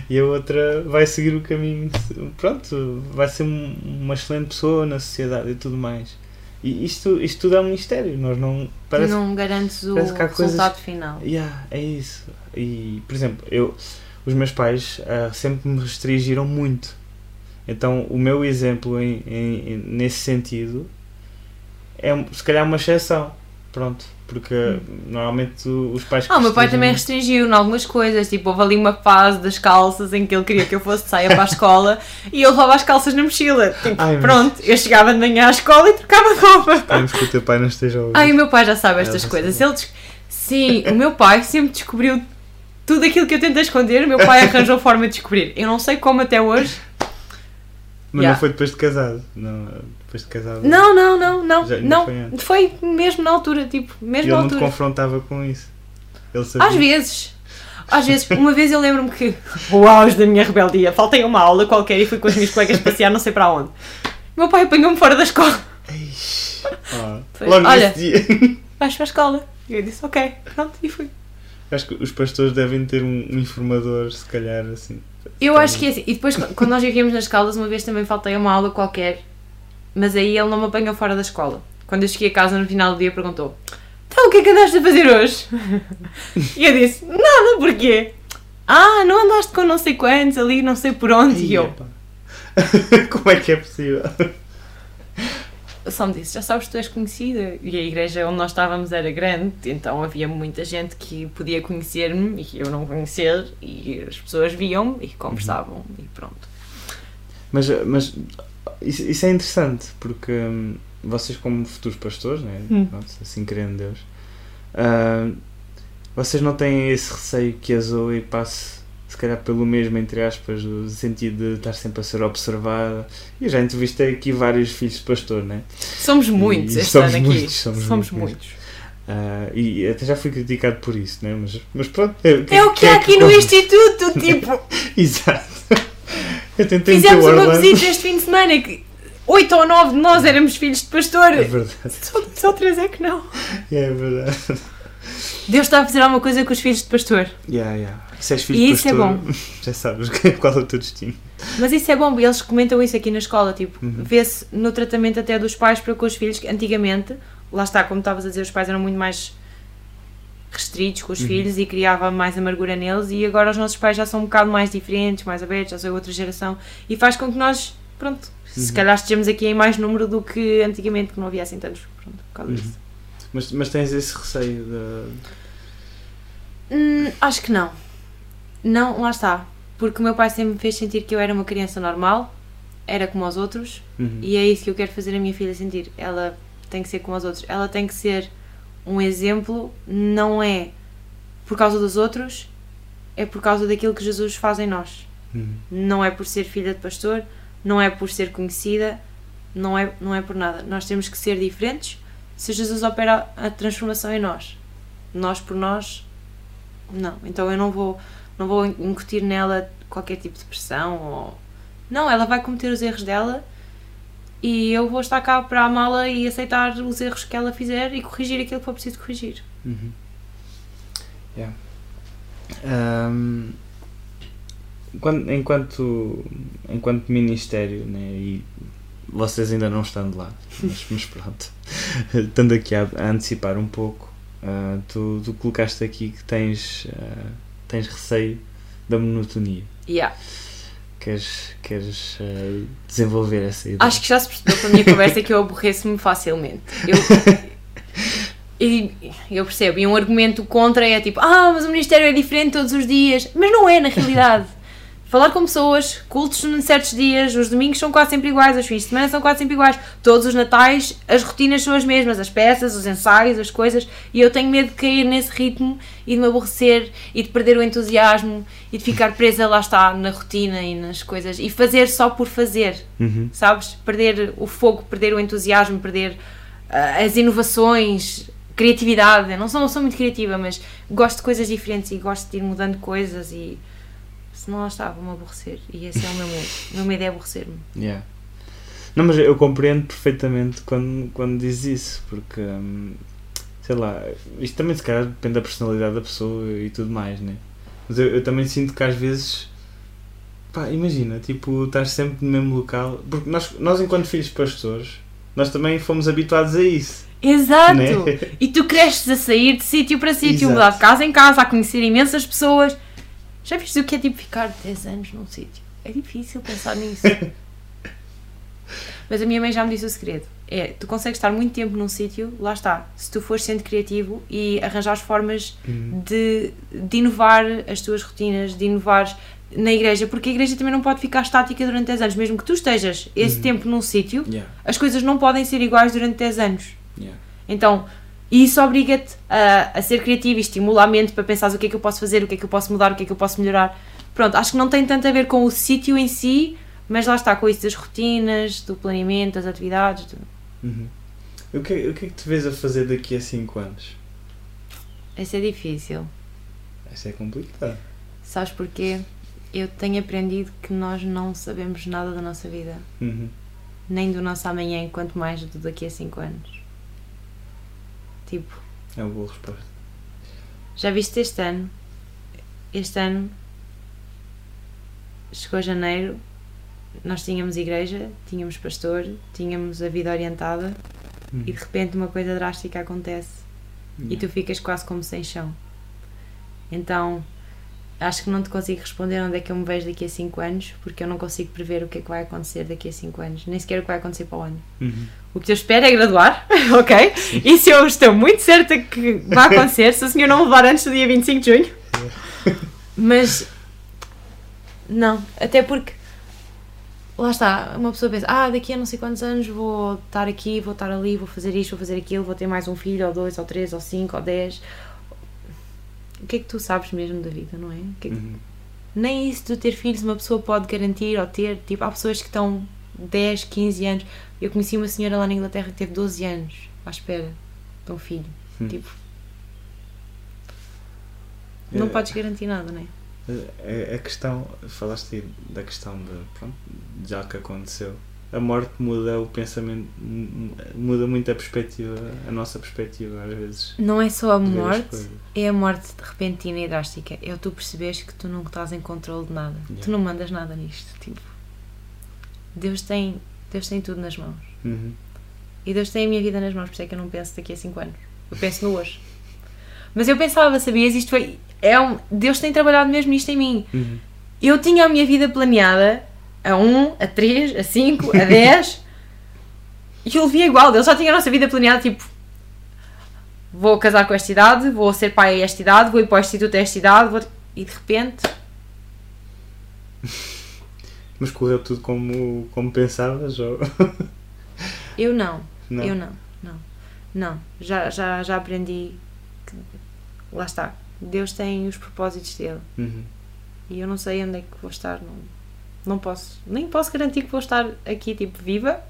e a outra vai seguir o caminho. Pronto, vai ser um- uma excelente pessoa na sociedade e tudo mais. E isto, isto tudo é um mistério, nós não. Parece não garantes o há coisas- resultado final. Yeah, é isso. E, por exemplo, eu, os meus pais ah, sempre me restringiram muito. Então, o meu exemplo em, em- nesse sentido é se calhar uma exceção. Pronto. Porque normalmente o- os pais. Ah, o meu pai também restringiu em algumas coisas, tipo, houve ali uma fase das calças em que ele queria que eu fosse de saia para a escola (laughs) e eu levava as calças na mochila. Tipo, Ai, mas- pronto, eu chegava de manhã à escola e trocava de roupa. Esperemos que o teu pai não esteja a ouvir. Ai, o meu pai já sabe estas já coisas. Ele Sim, o meu pai sempre descobriu tudo aquilo que eu tentei esconder, meu pai arranjou forma de descobrir. Eu não sei como até hoje. Mas Yeah. não foi depois de casado. Não, depois de casado. Não, não, não, não. Já- ainda não. foi. Foi mesmo na altura, tipo, E mesmo ele na não te altura. confrontava com isso. Ele sabia. Às vezes. Às vezes, (laughs) uma vez eu lembro-me que o auge da minha rebeldia, faltei uma aula qualquer e fui com os meus colegas passear não sei para onde. Meu pai apanhou-me fora da escola. Eish. Foi- logo olha. nesse dia. (laughs) Vais para a escola. E eu disse, ok, pronto, e fui. Acho que os pastores devem ter um, um informador, se calhar, assim. Eu acho que é assim. E depois, quando nós vivíamos nas Caldas, uma vez também faltei uma aula qualquer, mas aí ele não me apanhou fora da escola. Quando eu cheguei a casa no final do dia, perguntou: Então, o que é que andaste a fazer hoje? (laughs) E eu disse: Nada, porquê? Ah, não andaste com não sei quantos ali, não sei por onde. E eu. (laughs) Como é que é possível? Só me disse: Já sabes que tu és conhecida. E a igreja onde nós estávamos era grande, então havia muita gente que podia conhecer-me e eu não conhecer, e as pessoas viam-me e conversavam, e pronto. Mas, mas isso, isso é interessante, porque hum, vocês, como futuros pastores, né? Hum. Assim querendo Deus, ah, vocês não têm esse receio que a Zoe passe, se calhar, pelo mesmo, entre aspas, o sentido de estar sempre a ser observada. E eu já entrevistei aqui vários filhos de pastor, né? Somos muitos E este somos ano aqui. muitos, somos somos muitos. muitos. Ah, e até já fui criticado por isso, né? Mas, mas pronto. É, É o que quem há aqui no? Instituto, (laughs) tipo, Exato. Eu tentei fizemos uma Orlando. visita este fim de semana que oito ou nove de nós éramos filhos de pastor. É verdade. Só, só três é que não. É verdade. Deus está a fazer alguma coisa com os filhos de pastor. Yeah, yeah. Se és filho E de isso é bom. (laughs) já sabes qual é o teu destino. Mas isso é bom, eles comentam isso aqui na escola, tipo, Uhum. vê-se no tratamento até dos pais para com os filhos, que antigamente, lá está, como estavas a dizer, os pais eram muito mais restritos com os Uhum. filhos e criava mais amargura neles e agora os nossos pais já são um bocado mais diferentes, mais abertos, já são outra geração e faz com que nós, pronto, se Uhum. calhar estejamos aqui em mais número do que antigamente, que não havia assim tantos, pronto, por causa Uhum. disso. Mas, mas tens esse receio de. Hum, acho que não. Não, lá está. Porque o meu pai sempre me fez sentir que eu era uma criança normal, era como os outros, Uhum. e é isso que eu quero fazer a minha filha sentir. Ela tem que ser como os outros. Ela tem que ser um exemplo, não é por causa dos outros, é por causa daquilo que Jesus faz em nós. Uhum. Não é por ser filha de pastor, não é por ser conhecida, não é, não é por nada. Nós temos que ser diferentes se Jesus opera a transformação em nós. Nós por nós, não. Então eu não vou, não vou incutir nela qualquer tipo de pressão ou. Não, ela vai cometer os erros dela e eu vou estar cá para amá-la e aceitar os erros que ela fizer e corrigir aquilo que for preciso corrigir. Uhum. Yeah. Quando- enquanto, enquanto ministério, né, e vocês ainda não estando lá, mas, mas pronto, (laughs) estando aqui a, a antecipar um pouco, ah, tu, tu colocaste aqui que tens, ah, tens receio da monotonia. Yeah. Queres, queres ah, desenvolver essa ideia? Acho que já se percebeu pela minha conversa que eu aborreço-me facilmente. Eu, (laughs) e eu percebo. E um argumento contra é tipo: Ah, mas o Ministério é diferente todos os dias. Mas não é, na realidade. Falar com pessoas, cultos em certos dias, os domingos são quase sempre iguais, os fins de semana são quase sempre iguais. Todos os natais, as rotinas são as mesmas, as peças, os ensaios, as coisas. E eu tenho medo de cair nesse ritmo e de me aborrecer e de perder o entusiasmo e de ficar presa, lá está, na rotina e nas coisas. E fazer só por fazer Uhum. sabes? Perder o fogo, perder o entusiasmo, perder ah, as inovações, criatividade. Eu não sou, não sou muito criativa, mas gosto de coisas diferentes e gosto de ir mudando coisas e senão lá está, vou-me aborrecer. E esse é o meu medo. O meu medo é aborrecer-me. Yeah. Não, mas eu compreendo perfeitamente quando, quando diz isso, porque hum, sei lá, isto também se calhar depende da personalidade da pessoa e tudo mais, né? Mas eu, eu também sinto que às vezes pá, imagina, tipo, estás sempre no mesmo local, porque nós, nós enquanto filhos de pastores, nós também fomos habituados a isso. Exato! Né? E tu cresces a sair de sítio para sítio, mudar de casa em casa, a conhecer imensas pessoas. Já viste o que é tipo ficar 10 anos num sítio? É difícil pensar nisso. (laughs) Mas a minha mãe já me disse o segredo. É, tu consegues estar muito tempo num sítio, lá está. Se tu fores sendo criativo e arranjares formas Hum, de, de inovar as tuas rotinas, de inovar na igreja, porque a igreja também não pode ficar estática durante 10 anos. Mesmo que tu estejas esse Uhum. tempo num sítio, yeah, as coisas não podem ser iguais durante 10 anos. yeah. Então, isso obriga-te a, a ser criativo e estimula a mente para pensar o que é que eu posso fazer, o que é que eu posso mudar, o que é que eu posso melhorar. Pronto, acho que não tem tanto a ver com o sítio em si, mas lá está, com isso das rotinas, do planeamento, das atividades. do- Uhum. O, que, o que é que te vês a fazer daqui a 5 anos? Isso é difícil. Isso é complicado. Sabes porquê? Eu tenho aprendido que nós não sabemos nada da nossa vida, Uhum. nem do nosso amanhã, quanto mais do daqui a 5 anos. Tipo, É uma boa resposta. Já viste este ano? Este ano chegou janeiro, nós tínhamos igreja, tínhamos pastor, tínhamos a vida orientada Uhum. e de repente uma coisa drástica acontece e Yeah. tu ficas quase como sem chão. Então acho que não te consigo responder onde é que eu me vejo daqui a 5 anos porque eu não consigo prever o que é que vai acontecer daqui a 5 anos, nem sequer o que vai acontecer para o ano. Uhum. O que eu espero é graduar, (laughs) ok? Isso eu estou muito certa que vai (laughs) acontecer se o senhor não me levar antes do dia 25 de junho. (laughs) Mas, não, até porque, lá está, uma pessoa pensa, ah, daqui a não sei quantos anos vou estar aqui, vou estar ali, vou fazer isto, vou fazer aquilo, vou ter mais um filho, ou dois, ou três, ou cinco, ou dez. O que é que tu sabes mesmo da vida, não é? Que é que- Uhum. nem isso de ter filhos uma pessoa pode garantir ou ter. Tipo, há pessoas que estão 10, 15 anos. Eu conheci uma senhora lá na Inglaterra que teve 12 anos à espera de um filho. Hum. Tipo, não É- podes garantir nada, não é? A, a questão, falaste aí da questão de, pronto, já que aconteceu, a morte muda o pensamento, mu- muda muito a perspectiva, a nossa perspectiva às vezes. Não é só a morte, é a morte repentina e drástica. É o tu perceberes que tu não estás em controle de nada. Yeah. Tu não mandas nada nisto. Tipo, Deus tem, Deus tem tudo nas mãos. Uhum. E Deus tem a minha vida nas mãos, por isso é que eu não penso daqui a 5 anos. Eu penso no hoje. Mas eu pensava, sabias? Isto foi. É um, Deus tem trabalhado mesmo isto em mim. Uhum. Eu tinha a minha vida planeada a 1, a 3, a 5, a 10 e eu via igual. Ele só tinha a nossa vida planeada tipo. Vou casar com esta idade, vou ser pai a esta idade, vou ir para o instituto a esta idade, vou... e de repente. (laughs) Mas correu tudo como, como pensavas? Ou... (laughs) Eu não. Não? Eu não, não, não. Já, já, já aprendi que lá está. Deus tem os propósitos dele Uhum. e eu não sei onde é que vou estar. Não, não posso, nem posso garantir que vou estar aqui tipo viva.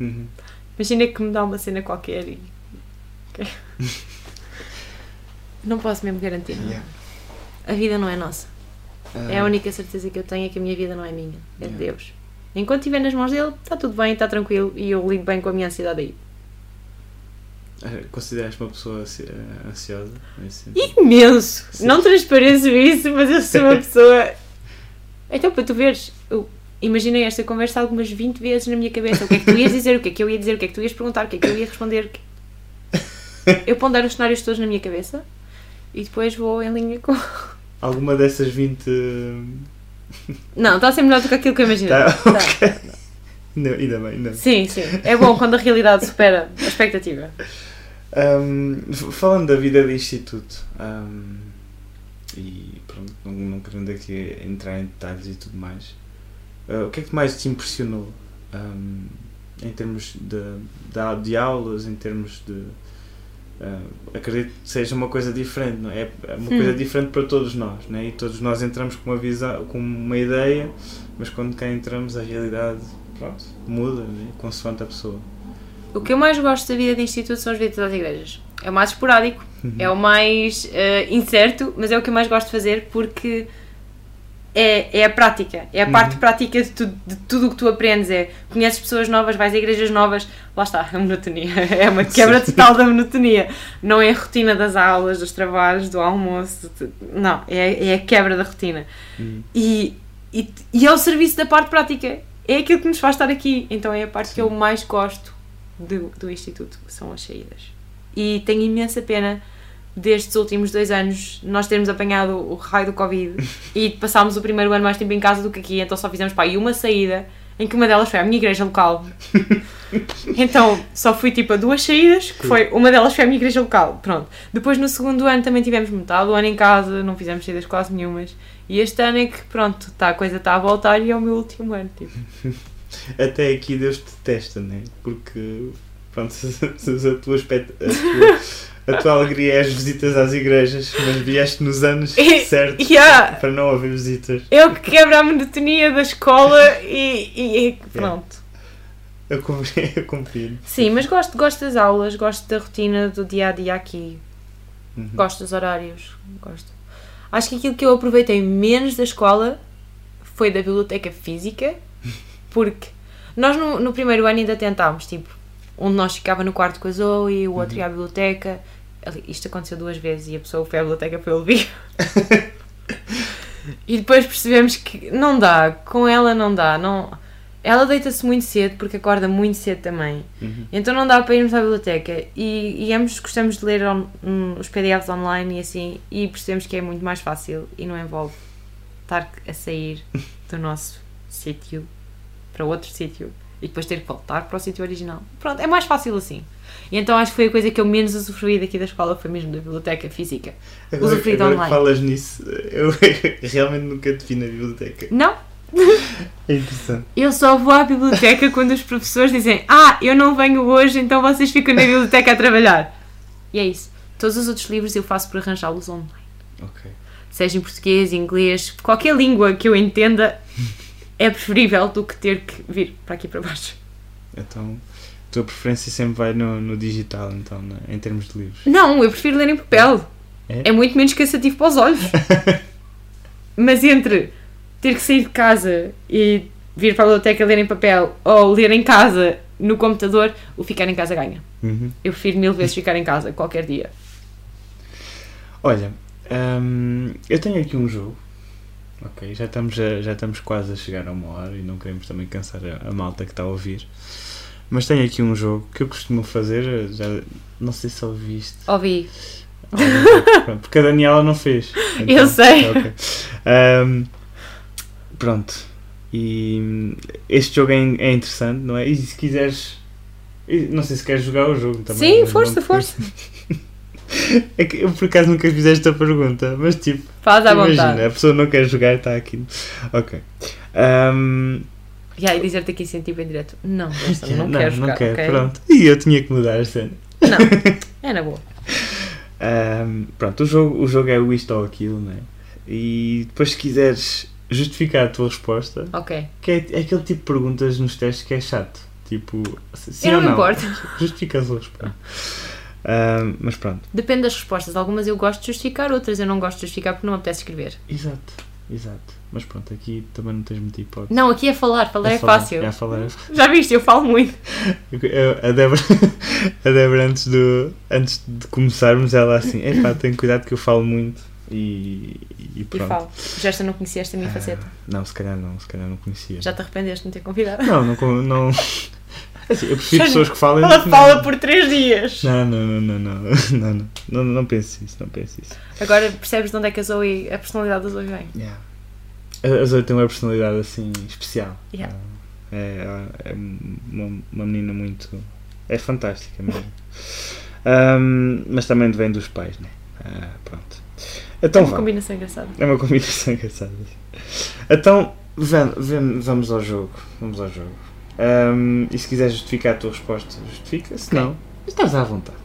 Uhum. Imagina que me dá uma cena qualquer e. (laughs) não posso mesmo garantir. nada. Yeah. A vida não é nossa. É a Ah, única certeza que eu tenho é que a minha vida não é minha, é de Yeah. Deus. Enquanto estiver nas mãos dele, está tudo bem, está tranquilo e eu lido bem com a minha ansiedade aí. ah, Consideras-te uma pessoa ah, ansiosa? sentido? Imenso! Sim. Não transpareço isso, mas eu sou uma (laughs) pessoa. Então, para tu veres, imaginei esta conversa algumas 20 vezes na minha cabeça. O que é que tu ias dizer, o que é que eu ia dizer, o que é que tu ias perguntar, o que é que eu ia responder. (laughs) Eu pondero os cenários todos na minha cabeça e depois vou em linha com. Alguma dessas 20. (laughs) Não, está a ser melhor do que aquilo que eu imaginei. Tá, Tá. Não, ainda bem, não. Sim, sim. É bom quando a realidade supera a expectativa. F- falando da vida de instituto, ahm, e pronto, não, não querendo aqui entrar em detalhes e tudo mais, ah, o que é que mais te impressionou ahm, em termos de, de, de aulas, em termos de. ah, acredito que seja uma coisa diferente, não é? É uma Hum. coisa diferente para todos nós, né? e todos nós entramos com uma, visão, com uma ideia, mas quando cá entramos a realidade pronto, muda, né? consoante a pessoa. O que eu mais gosto da vida de instituto são as visitas às igrejas. É o mais esporádico, é o mais eh, incerto, mas é o que eu mais gosto de fazer porque é, é a prática, é a parte Uhum. prática de, tu- de tudo o que tu aprendes. É conheces pessoas novas, vais a igrejas novas, lá está, a monotonia. (laughs) É uma quebra Sim. total da monotonia. Não é a rotina das aulas, dos trabalhos, do almoço, não, é, é a quebra da rotina. Uhum. E, e, e é o serviço da parte prática. É aquilo que nos faz estar aqui. Então é a parte que eu mais gosto do, do Instituto, são as saídas. E tenho imensa pena destes últimos dois anos nós termos apanhado o raio do Covid (laughs) e passámos o primeiro ano mais tempo em casa do que aqui, então só fizemos pá, e uma saída em que uma delas foi à minha igreja local. (laughs) Então só fui tipo a duas saídas, que foi uma delas foi à minha igreja local. Pronto. Depois no segundo ano também tivemos metade do ano em casa, não fizemos saídas quase nenhumas. E este ano é que pronto, tá, a coisa está a voltar e é o meu último ano. Tipo. (laughs) Até aqui Deus te testa, né? Porque, pronto, se, se a, tua expect- a, tua, a tua alegria é as visitas às igrejas, mas vieste nos anos certos Yeah. para não haver visitas. O que quebra a monotonia da escola e, e- pronto. Eu confio. (laughs) Eu. Sim, mas gosto, gosto das aulas, gosto da rotina do dia a dia aqui, Uhum. gosto dos horários, gosto. Acho que aquilo que eu aproveitei menos da escola foi da biblioteca física, (laughs) porque nós no, no primeiro ano ainda tentámos, tipo, um de nós ficava no quarto com a Zoe, o outro ia à biblioteca. Isto aconteceu duas vezes e a pessoa foi à biblioteca para eu ouvir. (laughs) e depois percebemos que não dá, com ela não dá, não. Ela deita-se muito cedo porque acorda muito cedo também. Uhum. Então não dá para irmos à biblioteca e, e ambos gostamos de ler on- hum, os PDFs online e assim e percebemos que é muito mais fácil e não envolve estar a sair (laughs) do nosso sítio para outro sítio e depois ter que voltar para o sítio original. Pronto, é mais fácil assim. E então acho que foi a coisa que eu menos usufruí daqui da escola, foi mesmo da biblioteca física. Agora, Usufruído agora que online. falas nisso, (laughs) eu realmente nunca te vi na biblioteca. Não, É interessante. eu só vou à biblioteca quando os professores dizem Ah, eu não venho hoje, então vocês ficam na biblioteca a trabalhar. E é isso. Todos os outros livros eu faço por arranjá-los online. Ok. Seja em português, inglês, qualquer língua que eu entenda é preferível do que ter que vir para aqui para baixo. Então, tua preferência sempre vai no, no digital, então, né? em termos de livros. Não, eu prefiro ler em papel. É? É muito menos cansativo para os olhos. (laughs) Mas entre ter que sair de casa e vir para a biblioteca ler em papel ou ler em casa no computador, o ficar em casa ganha. Uhum. Eu prefiro mil vezes ficar em casa, qualquer dia. Olha, hum, eu tenho aqui um jogo. Ok, já estamos, a- já estamos quase a chegar a uma hora e não queremos também cansar a, a malta que está a ouvir. Mas tenho aqui um jogo que eu costumo fazer, já, não sei se ouviste. Ouvi. Pronto, porque a Daniela não fez. (laughs) Eu sei. ok. Hum, pronto. E este jogo é, é interessante, não é? E se quiseres. Não sei se queres jogar o jogo também. Sim, força, força. (laughs) É que eu por acaso nunca fiz esta pergunta, mas tipo. Faz à Imagina, vontade. a pessoa não quer jogar, está aqui. Ok. Ahm, E aí dizer-te aqui sem tipo em direto. Não, (laughs) Gerson, não, não, quero não jogar. quero, ok? pronto. E eu tinha que mudar a cena. Não, (laughs) é na boa. Ahm, pronto, o jogo, o jogo é o isto ou aquilo, né? E depois, se quiseres justificar a tua resposta, Ok. que é, é aquele tipo de perguntas nos testes que é chato. Tipo, sim eu não me não? importo. (laughs) Justifica a tua resposta. Mas pronto, Depende das respostas. Algumas eu gosto de justificar, outras eu não gosto de justificar porque não me apetece escrever. exato, exato. Mas pronto, aqui também não tens muita hipótese. Não, aqui é falar. Falar é, falar, fácil. É falar. Já viste? Eu falo muito. A Débora, (laughs) a Débora antes, do, antes de começarmos, ela assim, epá, tenho cuidado que eu falo muito e, e E pronto. falo. Gerson não conhecia esta minha faceta. Ah, não, se calhar não, se calhar não conhecia. Já te arrependeste de me ter convidado? Não, não, não. (laughs) Assim, eu prefiro Já- pessoas que falem. Ela fala não. por três dias. Não, não, não, não, não, (laughs) não, não, não, não penso isso, não penso isso. Agora percebes de onde é que a Zoe, a personalidade da Zoe vem? Yeah. A Zoe tem uma personalidade assim especial. Yeah. Ah, É, é uma, uma menina muito. É fantástica mesmo. (laughs) Ahm, mas também vem dos pais, né? Ah, pronto. É Então uma vá. combinação engraçada. É uma combinação (laughs) engraçada. Então, vam- vam- vamos ao jogo. Vamos ao jogo. Ahm, e se quiser justificar a tua resposta, justifica. Se não, estás à vontade.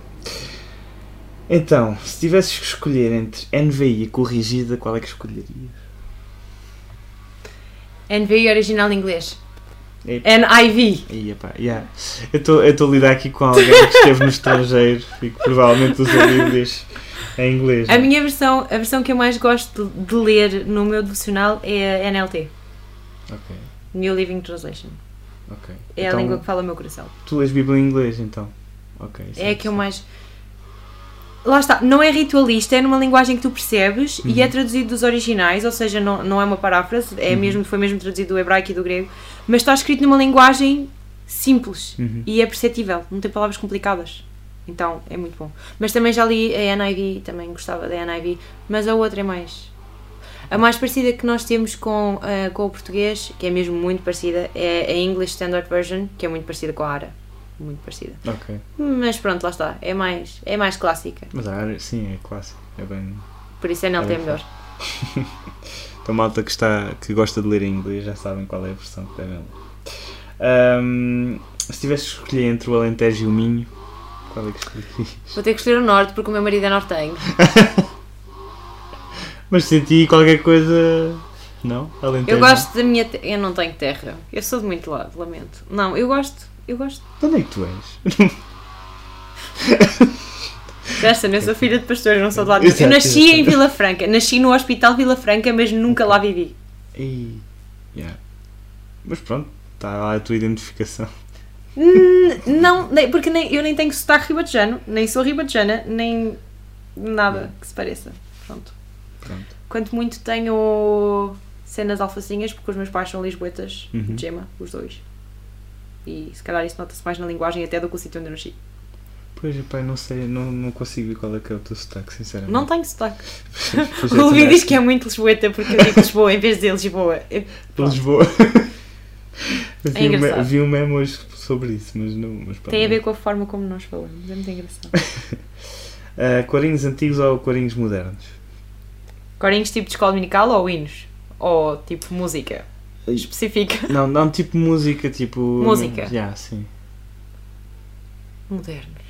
Então, se tivesses que escolher entre NVI e corrigida, qual é que escolherias? NVI original em inglês. E- NIV. Epá, yeah. Eu estou a lidar aqui com alguém que esteve no estrangeiro e que provavelmente usa Bíblias em inglês. A né? minha versão, a versão que eu mais gosto de, de ler no meu devocional é a NLT. Ok, New Living Translation. ok. É a Então, língua que fala o meu coração. Tu lês Bíblia em inglês, então? Ok. isso É a que eu mais. Lá está, não é ritualista, é numa linguagem que tu percebes e Uhum. é traduzido dos originais, ou seja, não, não é uma paráfrase, é Uhum. mesmo, foi mesmo traduzido do hebraico e do grego, mas está escrito numa linguagem simples Uhum. e é perceptível, não tem palavras complicadas. Então é muito bom. Mas também já li a NIV, também gostava da NIV, mas a outra é mais. A mais parecida que nós temos com, ah, com o português, que é mesmo muito parecida, é a English Standard Version, que é muito parecida com a ARA. Muito parecida. Ok. Mas pronto, lá está. É mais, é mais clássica. Mas a área, sim, é clássico. É bem. Por isso a NLT é É melhor. (laughs) Então, malta que, está, que gosta de ler em inglês já sabem qual é a versão que devem ler. Ahm, se tivesse que escolher entre o Alentejo e o Minho, qual é que escolherias? Vou ter que escolher o norte porque o meu marido é nortenho. (laughs) Mas senti qualquer coisa. Não? Alentejo? Eu gosto da minha. te- Eu não tenho terra. Eu sou de muito lado, lamento. Não, eu gosto. Eu gosto. De onde é que tu és? (laughs) Gerson, eu sou filha de pastor, eu não sou de nenhum. Eu nasci em Vila Franca. Nasci no Hospital Vila Franca, mas nunca lá vivi. Ei. Yeah. Mas pronto, está lá a tua identificação. Hum, Não, nem- porque nem, eu nem tenho sotaque ribatejano, nem sou ribatejana, nem nada que se pareça. Pronto. Pronto. Quanto muito tenho cenas alfacinhas, porque os meus pais são lisboetas, Uhum. de gema, os dois. E se calhar isso nota-se mais na linguagem até do que o sítio onde eu nasci. Pois, pai, não sei, não, não consigo ver qual é que é o teu sotaque, sinceramente. Não tenho sotaque. (laughs) Pois (laughs) O Luís diz que é muito lisboeta porque eu digo Lisboa em vez de Lisboa. Lisboa. Eu (laughs) vi, um vi um meme hoje sobre isso, mas não. Mas. Tem a ver com a forma como nós falamos. É muito engraçado. Ah, corinhos antigos ou corinhos modernos? Corinhos tipo de escola dominical ou hinos? Ou tipo música? Específica. Não, não tipo música, tipo. Música. Já, sim. Modernos.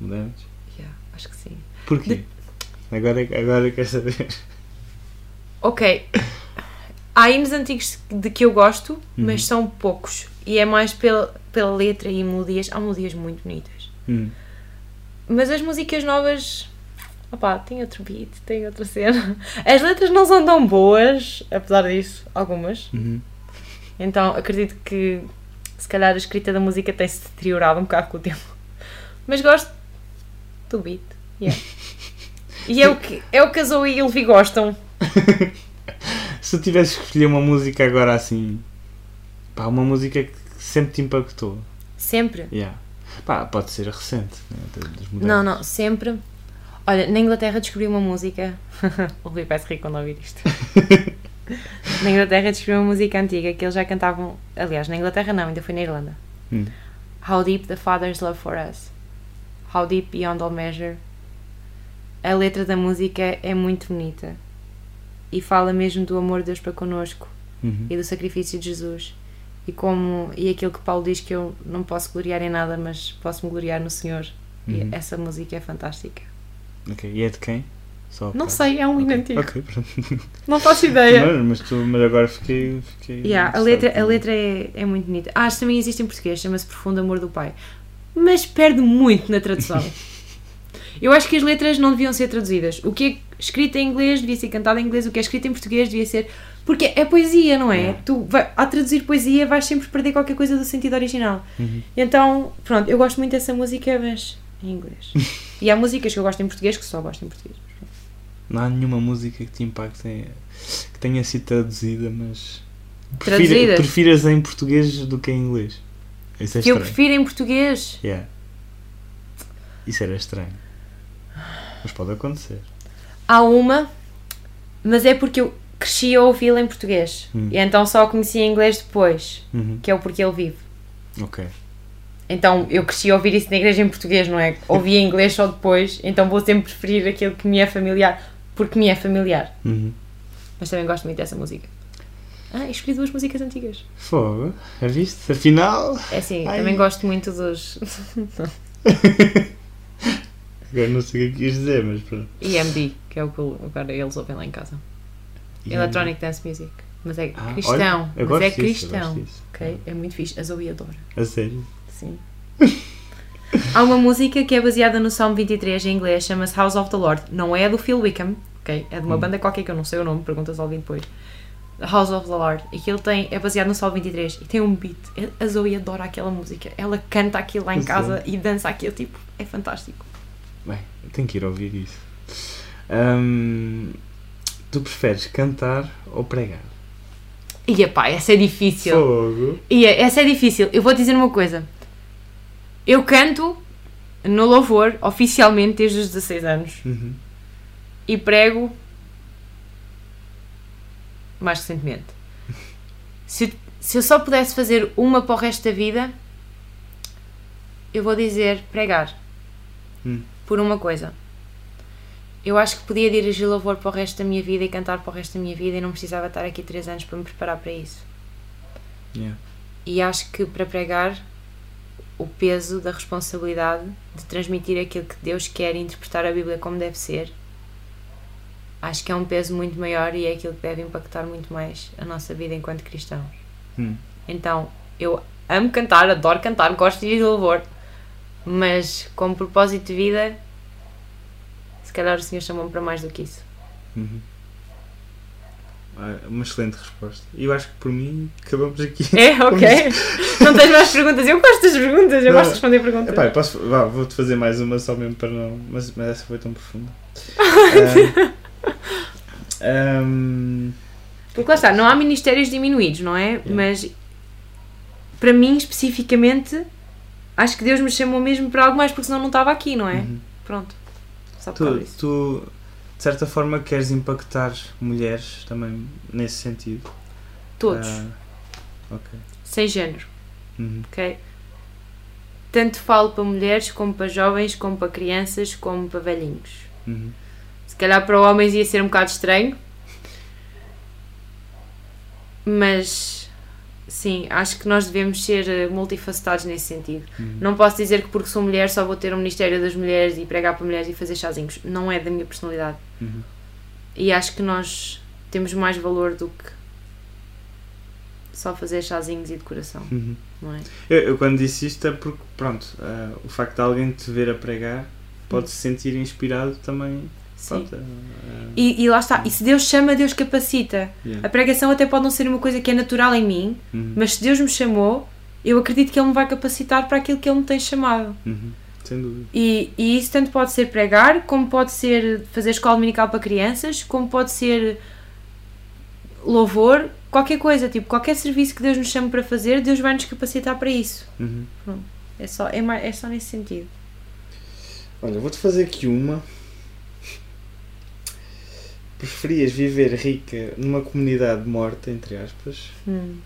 Modernos. Yeah, acho que sim. Porquê? Agora, agora quer saber. Ok. Há hinos antigos de que eu gosto, Uhum. mas são poucos. E é mais pela, pela letra e melodias. Há melodias muito bonitas. Hum. Mas as músicas novas. Opá, tem outro beat, tem outra cena. As letras não são tão boas, apesar disso, algumas. Uhum. Então acredito que se calhar a escrita da música tem-se deteriorado um bocado com o tempo. Mas gosto do beat. yeah. E é o que, é o que a Zoe e o Levi gostam. (laughs) Se tivesse que escolher uma música agora assim, pá, uma música que sempre te impactou. Sempre. Yeah. Pá, pode ser recente, né? Não, não, sempre. Olha, na Inglaterra descobri uma música. (laughs) o Rui vai se rir quando ouvir isto. (laughs) na Inglaterra descobri uma música antiga que eles já cantavam. Aliás, na Inglaterra não, ainda foi na Irlanda. Hum. How Deep the Father's Love for Us. How Deep Beyond All Measure. A letra da música é muito bonita e fala mesmo do amor de Deus para connosco Uhum. e do sacrifício de Jesus. E como e aquilo que Paulo diz que eu não posso gloriar em nada, mas posso me gloriar no Senhor. Uhum. E essa música é fantástica. Ok, E é de quem? Só Não para- sei, é um hino Ok, antigo. Não faço ideia. Mas, mas, tu, mas agora fiquei. fiquei Yeah, a letra, a letra é, é muito bonita. Ah, acho também existe em português, chama-se Profundo Amor do Pai. Mas perde muito na tradução. (laughs) Eu acho que as letras não deviam ser traduzidas. O que é escrito em inglês devia ser cantado em inglês, o que é escrito em português devia ser. Porque é poesia, não é? Yeah. Tu, vai, a traduzir poesia, vais sempre perder qualquer coisa do sentido original. Uhum. Então, pronto, eu gosto muito dessa música, mas em inglês. e há músicas que eu gosto em português que só gosto em português. Não há nenhuma música que te impacte que tenha sido traduzida, mas. Traduzidas? prefiras em português do que em inglês. Isso é que eu estranho. prefiro em português. Yeah. Isso era estranho. Mas pode acontecer. Há uma, mas é porque eu cresci a ouvi-la em português. Hum. E então só a conheci em inglês depois, Uhum. que é o Porque Ele Vive. Ok. Então eu cresci a ouvir isso na igreja em português, não é? Ouvi em inglês só depois, então vou sempre preferir aquilo que me é familiar, porque me é familiar. Uhum. Mas também gosto muito dessa música. Ah, escolhi duas músicas antigas. Fogo. Já viste? Afinal. É Ai. também gosto muito dos (laughs) Agora não sei o que é quis dizer, mas pronto. EMD, que é o que agora eles ouvem lá em casa. Electronic Dance Music. Mas é Ah, cristão. olha, mas é disso, cristão. Ok? É muito fixe. A Zoe adora. A sério. Sim. Há uma música que é baseada no Salmo 23 em inglês, chama-se House of the Lord. Não é do Phil Wickham, ok? É de uma Hum. banda qualquer que eu não sei o nome, perguntas ao depois. House of the Lord. Aquilo tem, é baseado no Salmo 23 e tem um beat. A Zoe adora aquela música. Ela canta aquilo lá em casa e dança aquilo, tipo, é fantástico. Bem, tenho que ir ouvir isso. Hum, tu preferes cantar ou pregar? E pá, essa é difícil. Fogo. E essa é difícil. Eu vou dizer uma coisa. Eu canto no louvor oficialmente desde os 16 anos Uhum. e prego mais recentemente. (laughs) Se, eu- se eu só pudesse fazer uma para o resto da vida, eu vou dizer pregar. Hum. Por uma coisa. Eu acho que podia dirigir louvor para o resto da minha vida e cantar para o resto da minha vida e não precisava estar aqui 3 anos para me preparar para isso. Yeah. E acho que para pregar, o peso da responsabilidade de transmitir aquilo que Deus quer e interpretar a Bíblia como deve ser, acho que é um peso muito maior e é aquilo que deve impactar muito mais a nossa vida enquanto cristãos. Hum. Então, eu amo cantar, adoro cantar, gosto de louvor, mas como propósito de vida, se calhar o Senhor chamou-me para mais do que isso. Uhum. Ah, Uma excelente resposta. E eu acho que por mim acabamos aqui. É, (laughs) ok. Não tens mais perguntas? Eu gosto das perguntas, eu Não, gosto de responder perguntas. Epá, posso, vá, vou-te fazer mais uma só mesmo para não. Mas, mas essa foi tão profunda. (laughs) Ah, ahm, Porque lá está, não há ministérios diminuídos, não é? Mas para mim especificamente, acho que Deus me chamou mesmo para algo mais, porque senão não estava aqui, não é? uhum. Pronto. Só por tu, tu, de certa forma, queres impactar mulheres também nesse sentido? Todos, Ah, sem género, Uhum. ok? Tanto falo para mulheres, como para jovens, como para crianças, como para velhinhos. Uhum. Se calhar para homens ia ser um bocado estranho. Mas sim, acho que nós devemos ser eh, multifacetados nesse sentido. Uhum. Não posso dizer que porque sou mulher só vou ter um Ministério das Mulheres e pregar para mulheres e fazer chazinhos. Não é da minha personalidade. Uhum. E acho que nós temos mais valor do que só fazer chazinhos e decoração, Uhum. não é? Eu, eu quando disse isto é porque, pronto, ah, o facto de alguém te ver a pregar pode se sentir inspirado também Sim. Pronto, é- E, e lá está. E se Deus chama, Deus capacita. yeah. A pregação até pode não ser uma coisa que é natural em mim, Uhum, mas se Deus me chamou, eu acredito que Ele me vai capacitar para aquilo que Ele me tem chamado. uhum, Sem dúvida. E, e isso tanto pode ser pregar, como pode ser fazer escola dominical para crianças, como pode ser louvor, qualquer coisa, tipo, qualquer serviço que Deus nos chame para fazer, Deus vai nos capacitar para isso. Uhum. É só, é, mais, é só nesse sentido. Olha, vou-te fazer aqui uma. Preferias viver rica numa comunidade morta, entre aspas, Hum.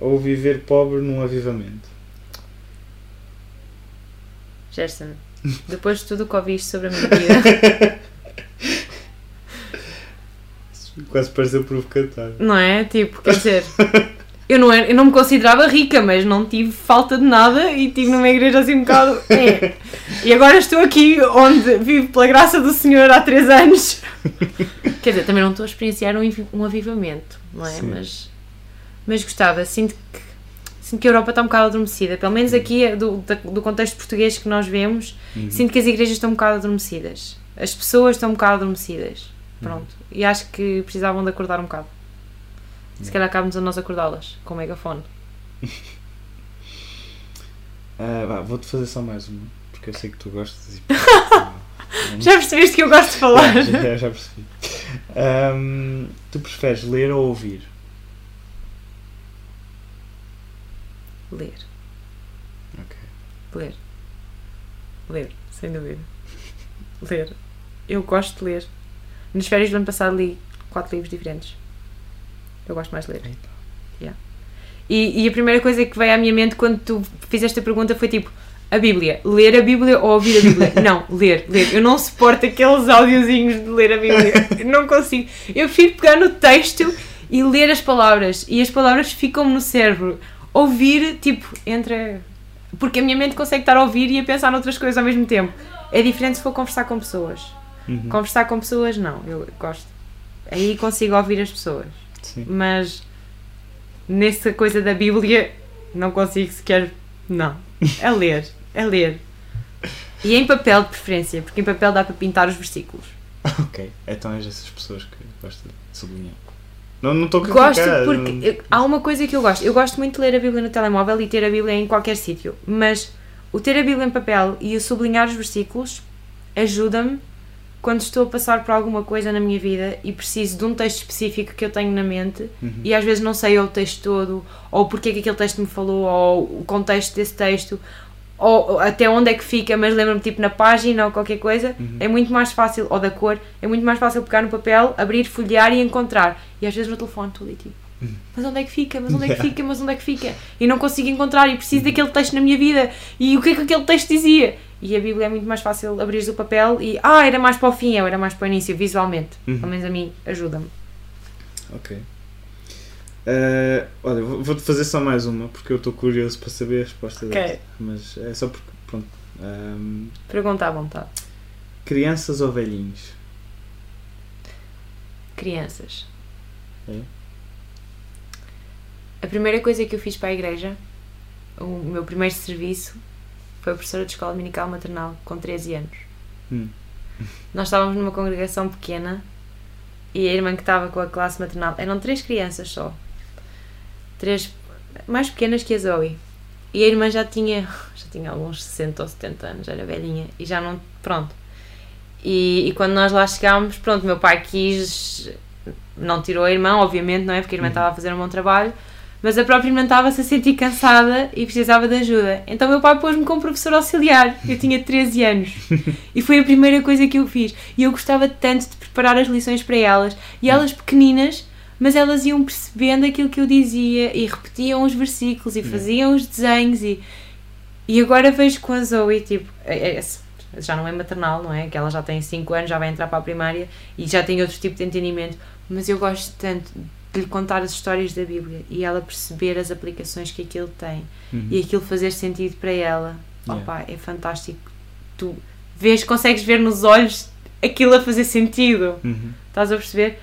ou viver pobre num avivamento? Gerson, depois de tudo o que ouviste sobre a minha (laughs) vida, Quase pareceu provocatório. não é? Tipo, quer dizer, eu não, era, eu não me considerava rica, mas não tive falta de nada e estive numa igreja assim um bocado. É. E agora estou aqui onde vivo pela graça do Senhor há três anos. Quer dizer, também não estou a experienciar um, um avivamento, não é? Sim. Mas, mas gostava, sinto que, sinto que a Europa está um bocado adormecida, pelo menos aqui é do, do contexto português que nós vemos, Uhum. sinto que as igrejas estão um bocado adormecidas. As pessoas estão um bocado adormecidas. Pronto. E acho que precisavam de acordar um bocado. Se calhar acabamos a nós acordá-las com o megafone. (laughs) Ah, vá, vou-te fazer só mais uma, porque eu sei que tu gostas e. (laughs) Já percebeste que eu gosto de (laughs) falar? Já, já, percebi. Ahm, tu preferes ler ou ouvir? Ler. Ok. Ler. Ler, sem dúvida. Ler. Eu gosto de ler. Nas férias do ano passado li quatro livros diferentes. Eu gosto mais de ler. Eita. Yeah. E, e a primeira coisa que veio à minha mente quando tu fizeste a pergunta foi tipo: a Bíblia. Ler a Bíblia ou ouvir a Bíblia? (laughs) não, ler, ler. Eu não suporto aqueles audiozinhos de ler a Bíblia. Eu não consigo. Eu prefiro pegar no texto e ler as palavras. E as palavras ficam-me no cérebro. Ouvir, tipo, entre. Porque a minha mente consegue estar a ouvir e a pensar noutras coisas ao mesmo tempo. É diferente se for conversar com pessoas. Uhum. Conversar com pessoas, não. Eu gosto. Aí consigo ouvir as pessoas. Sim. Mas nessa coisa da Bíblia não consigo sequer. Não. É ler. É ler. E em papel de preferência, porque em papel dá para pintar os versículos. Ok. Então és essas pessoas que gostam de sublinhar. Não não estou a Gosto criticar, porque não- eu- há uma coisa que eu gosto. Eu gosto muito de ler a Bíblia no telemóvel e ter a Bíblia em qualquer sítio. Mas o ter a Bíblia em papel e o sublinhar os versículos ajuda-me quando estou a passar por alguma coisa na minha vida e preciso de um texto específico que eu tenho na mente Uhum. e às vezes não sei ou o texto todo, ou porque é que aquele texto me falou, ou o contexto desse texto, ou até onde é que fica, mas lembro-me tipo na página ou qualquer coisa, Uhum. é muito mais fácil, ou da cor, é muito mais fácil pegar no papel, abrir, folhear e encontrar. E às vezes no telefone estou ali tipo, mas onde é que fica? Mas onde é que (laughs) fica? Mas onde é que fica? E não consigo encontrar e preciso daquele texto na minha vida. E o que é que aquele texto dizia? E a Bíblia é muito mais fácil abrir o papel e, ah, era mais para o fim, era mais para o início, visualmente. Uhum. Pelo menos a mim ajuda-me. Ok. Ah, olha, vou- vou-te fazer só mais uma, porque eu estou curioso para saber a resposta Ok. desta. Mas é só porque, pronto. ahm, Pergunta à vontade. crianças ou velhinhos? Crianças. É? A primeira coisa que eu fiz para a igreja, o meu primeiro serviço, foi professora de escola dominical maternal, com 13 anos. Hum. Nós estávamos numa congregação pequena e a irmã que estava com a classe maternal, eram três crianças só. Três mais pequenas que a Zoe. E a irmã já tinha, já tinha alguns 60 ou 70 anos, era velhinha, e já não, pronto. E, e quando nós lá chegámos, pronto, meu pai quis, não tirou a irmã, obviamente, não é? Porque a irmã estava a fazer um bom trabalho, mas a própria irmã estava-se a sentir cansada e precisava de ajuda. Então meu pai pôs-me como professor auxiliar, eu tinha 13 anos. (laughs) E foi a primeira coisa que eu fiz. E eu gostava tanto de preparar as lições para elas, e elas pequeninas, mas elas iam percebendo aquilo que eu dizia e repetiam os versículos e faziam os desenhos e, e agora vejo com a Zoe, tipo, é- é- já não é maternal, não é? Que ela já tem 5 anos, já vai entrar para a primária e já tem outro tipo de entendimento, mas eu gosto tanto de lhe contar as histórias da Bíblia e ela perceber as aplicações que aquilo tem Uhum. e aquilo fazer sentido para ela. Yeah. Opa, é fantástico. Tu vês, consegues ver nos olhos aquilo a fazer sentido. Uhum. Estás a perceber?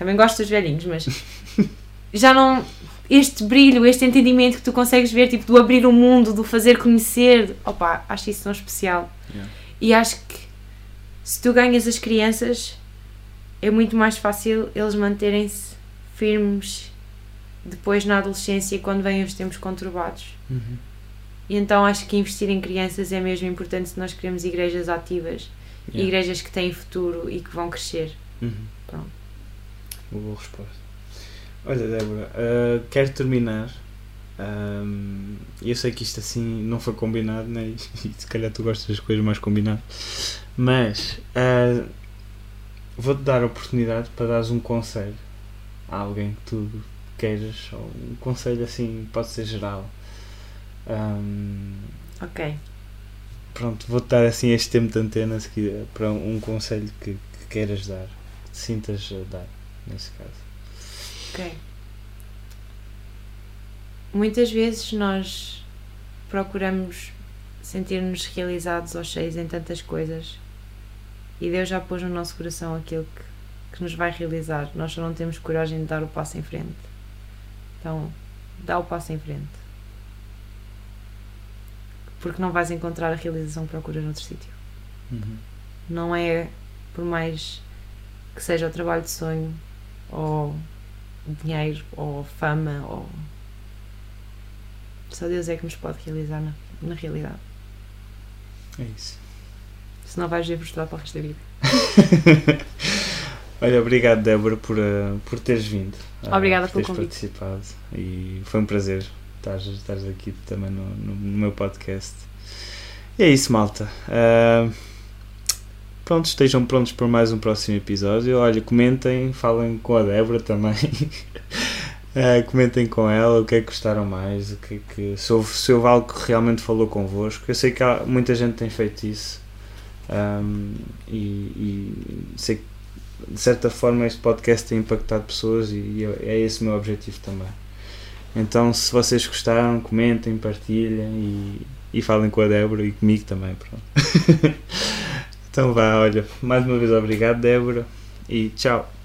Também gosto dos velhinhos, mas já não. Este brilho, este entendimento que tu consegues ver, tipo, do abrir o mundo, do fazer conhecer, opa, acho isso tão especial. Yeah. E acho que se tu ganhas as crianças, é muito mais fácil eles manterem-se firmes depois na adolescência quando vêm os tempos conturbados. Uhum. E então acho que investir em crianças é mesmo importante se nós queremos igrejas ativas, Yeah. igrejas que têm futuro e que vão crescer. Uhum. Pronto. Uma boa resposta. Olha, Débora, ah, quero terminar. Ahm, eu sei que isto assim não foi combinado, né? (laughs) e se calhar tu gostas das coisas mais combinadas, mas ah, vou-te dar a oportunidade para dares um conselho a alguém que tu queiras, ou um conselho assim, pode ser geral. Ahm, Ok. pronto, vou-te dar assim este tempo de antena se quiser, para um conselho que, que queiras dar, que te sintas a dar, nesse caso. Ok. Muitas vezes nós procuramos sentir-nos realizados ou cheios em tantas coisas e Deus já pôs no nosso coração aquilo que, que nos vai realizar. Nós só não temos coragem de dar o passo em frente. Então, dá o passo em frente. Porque não vais encontrar a realização que procuras noutro sítio. Uhum. Não é por mais que seja o trabalho de sonho ou dinheiro ou fama ou só Deus é que nos pode realizar na, na realidade. É isso. Senão vais ver frustrado para o resto da vida. (laughs) Olha, obrigado Débora por, eh, por teres vindo. ah, Obrigada por pelo teres convite. participado e foi um prazer estares, estares aqui também no, no, no meu podcast. E é isso, malta. Ah, pronto, estejam prontos para mais um próximo episódio. Olha, comentem, falem com a Débora também. Ah, (laughs) comentem com ela o que é que gostaram mais, o que é que, se, houve, se houve algo que realmente falou convosco. Eu sei que há, muita gente tem feito isso. Ahm, e, e sei que de certa forma este podcast tem impactado pessoas e é é esse o meu objetivo também. Então se vocês gostaram, comentem, partilhem e, e falem com a Débora e comigo também. Pronto. (laughs) então vá, olha, mais uma vez obrigado Débora e tchau.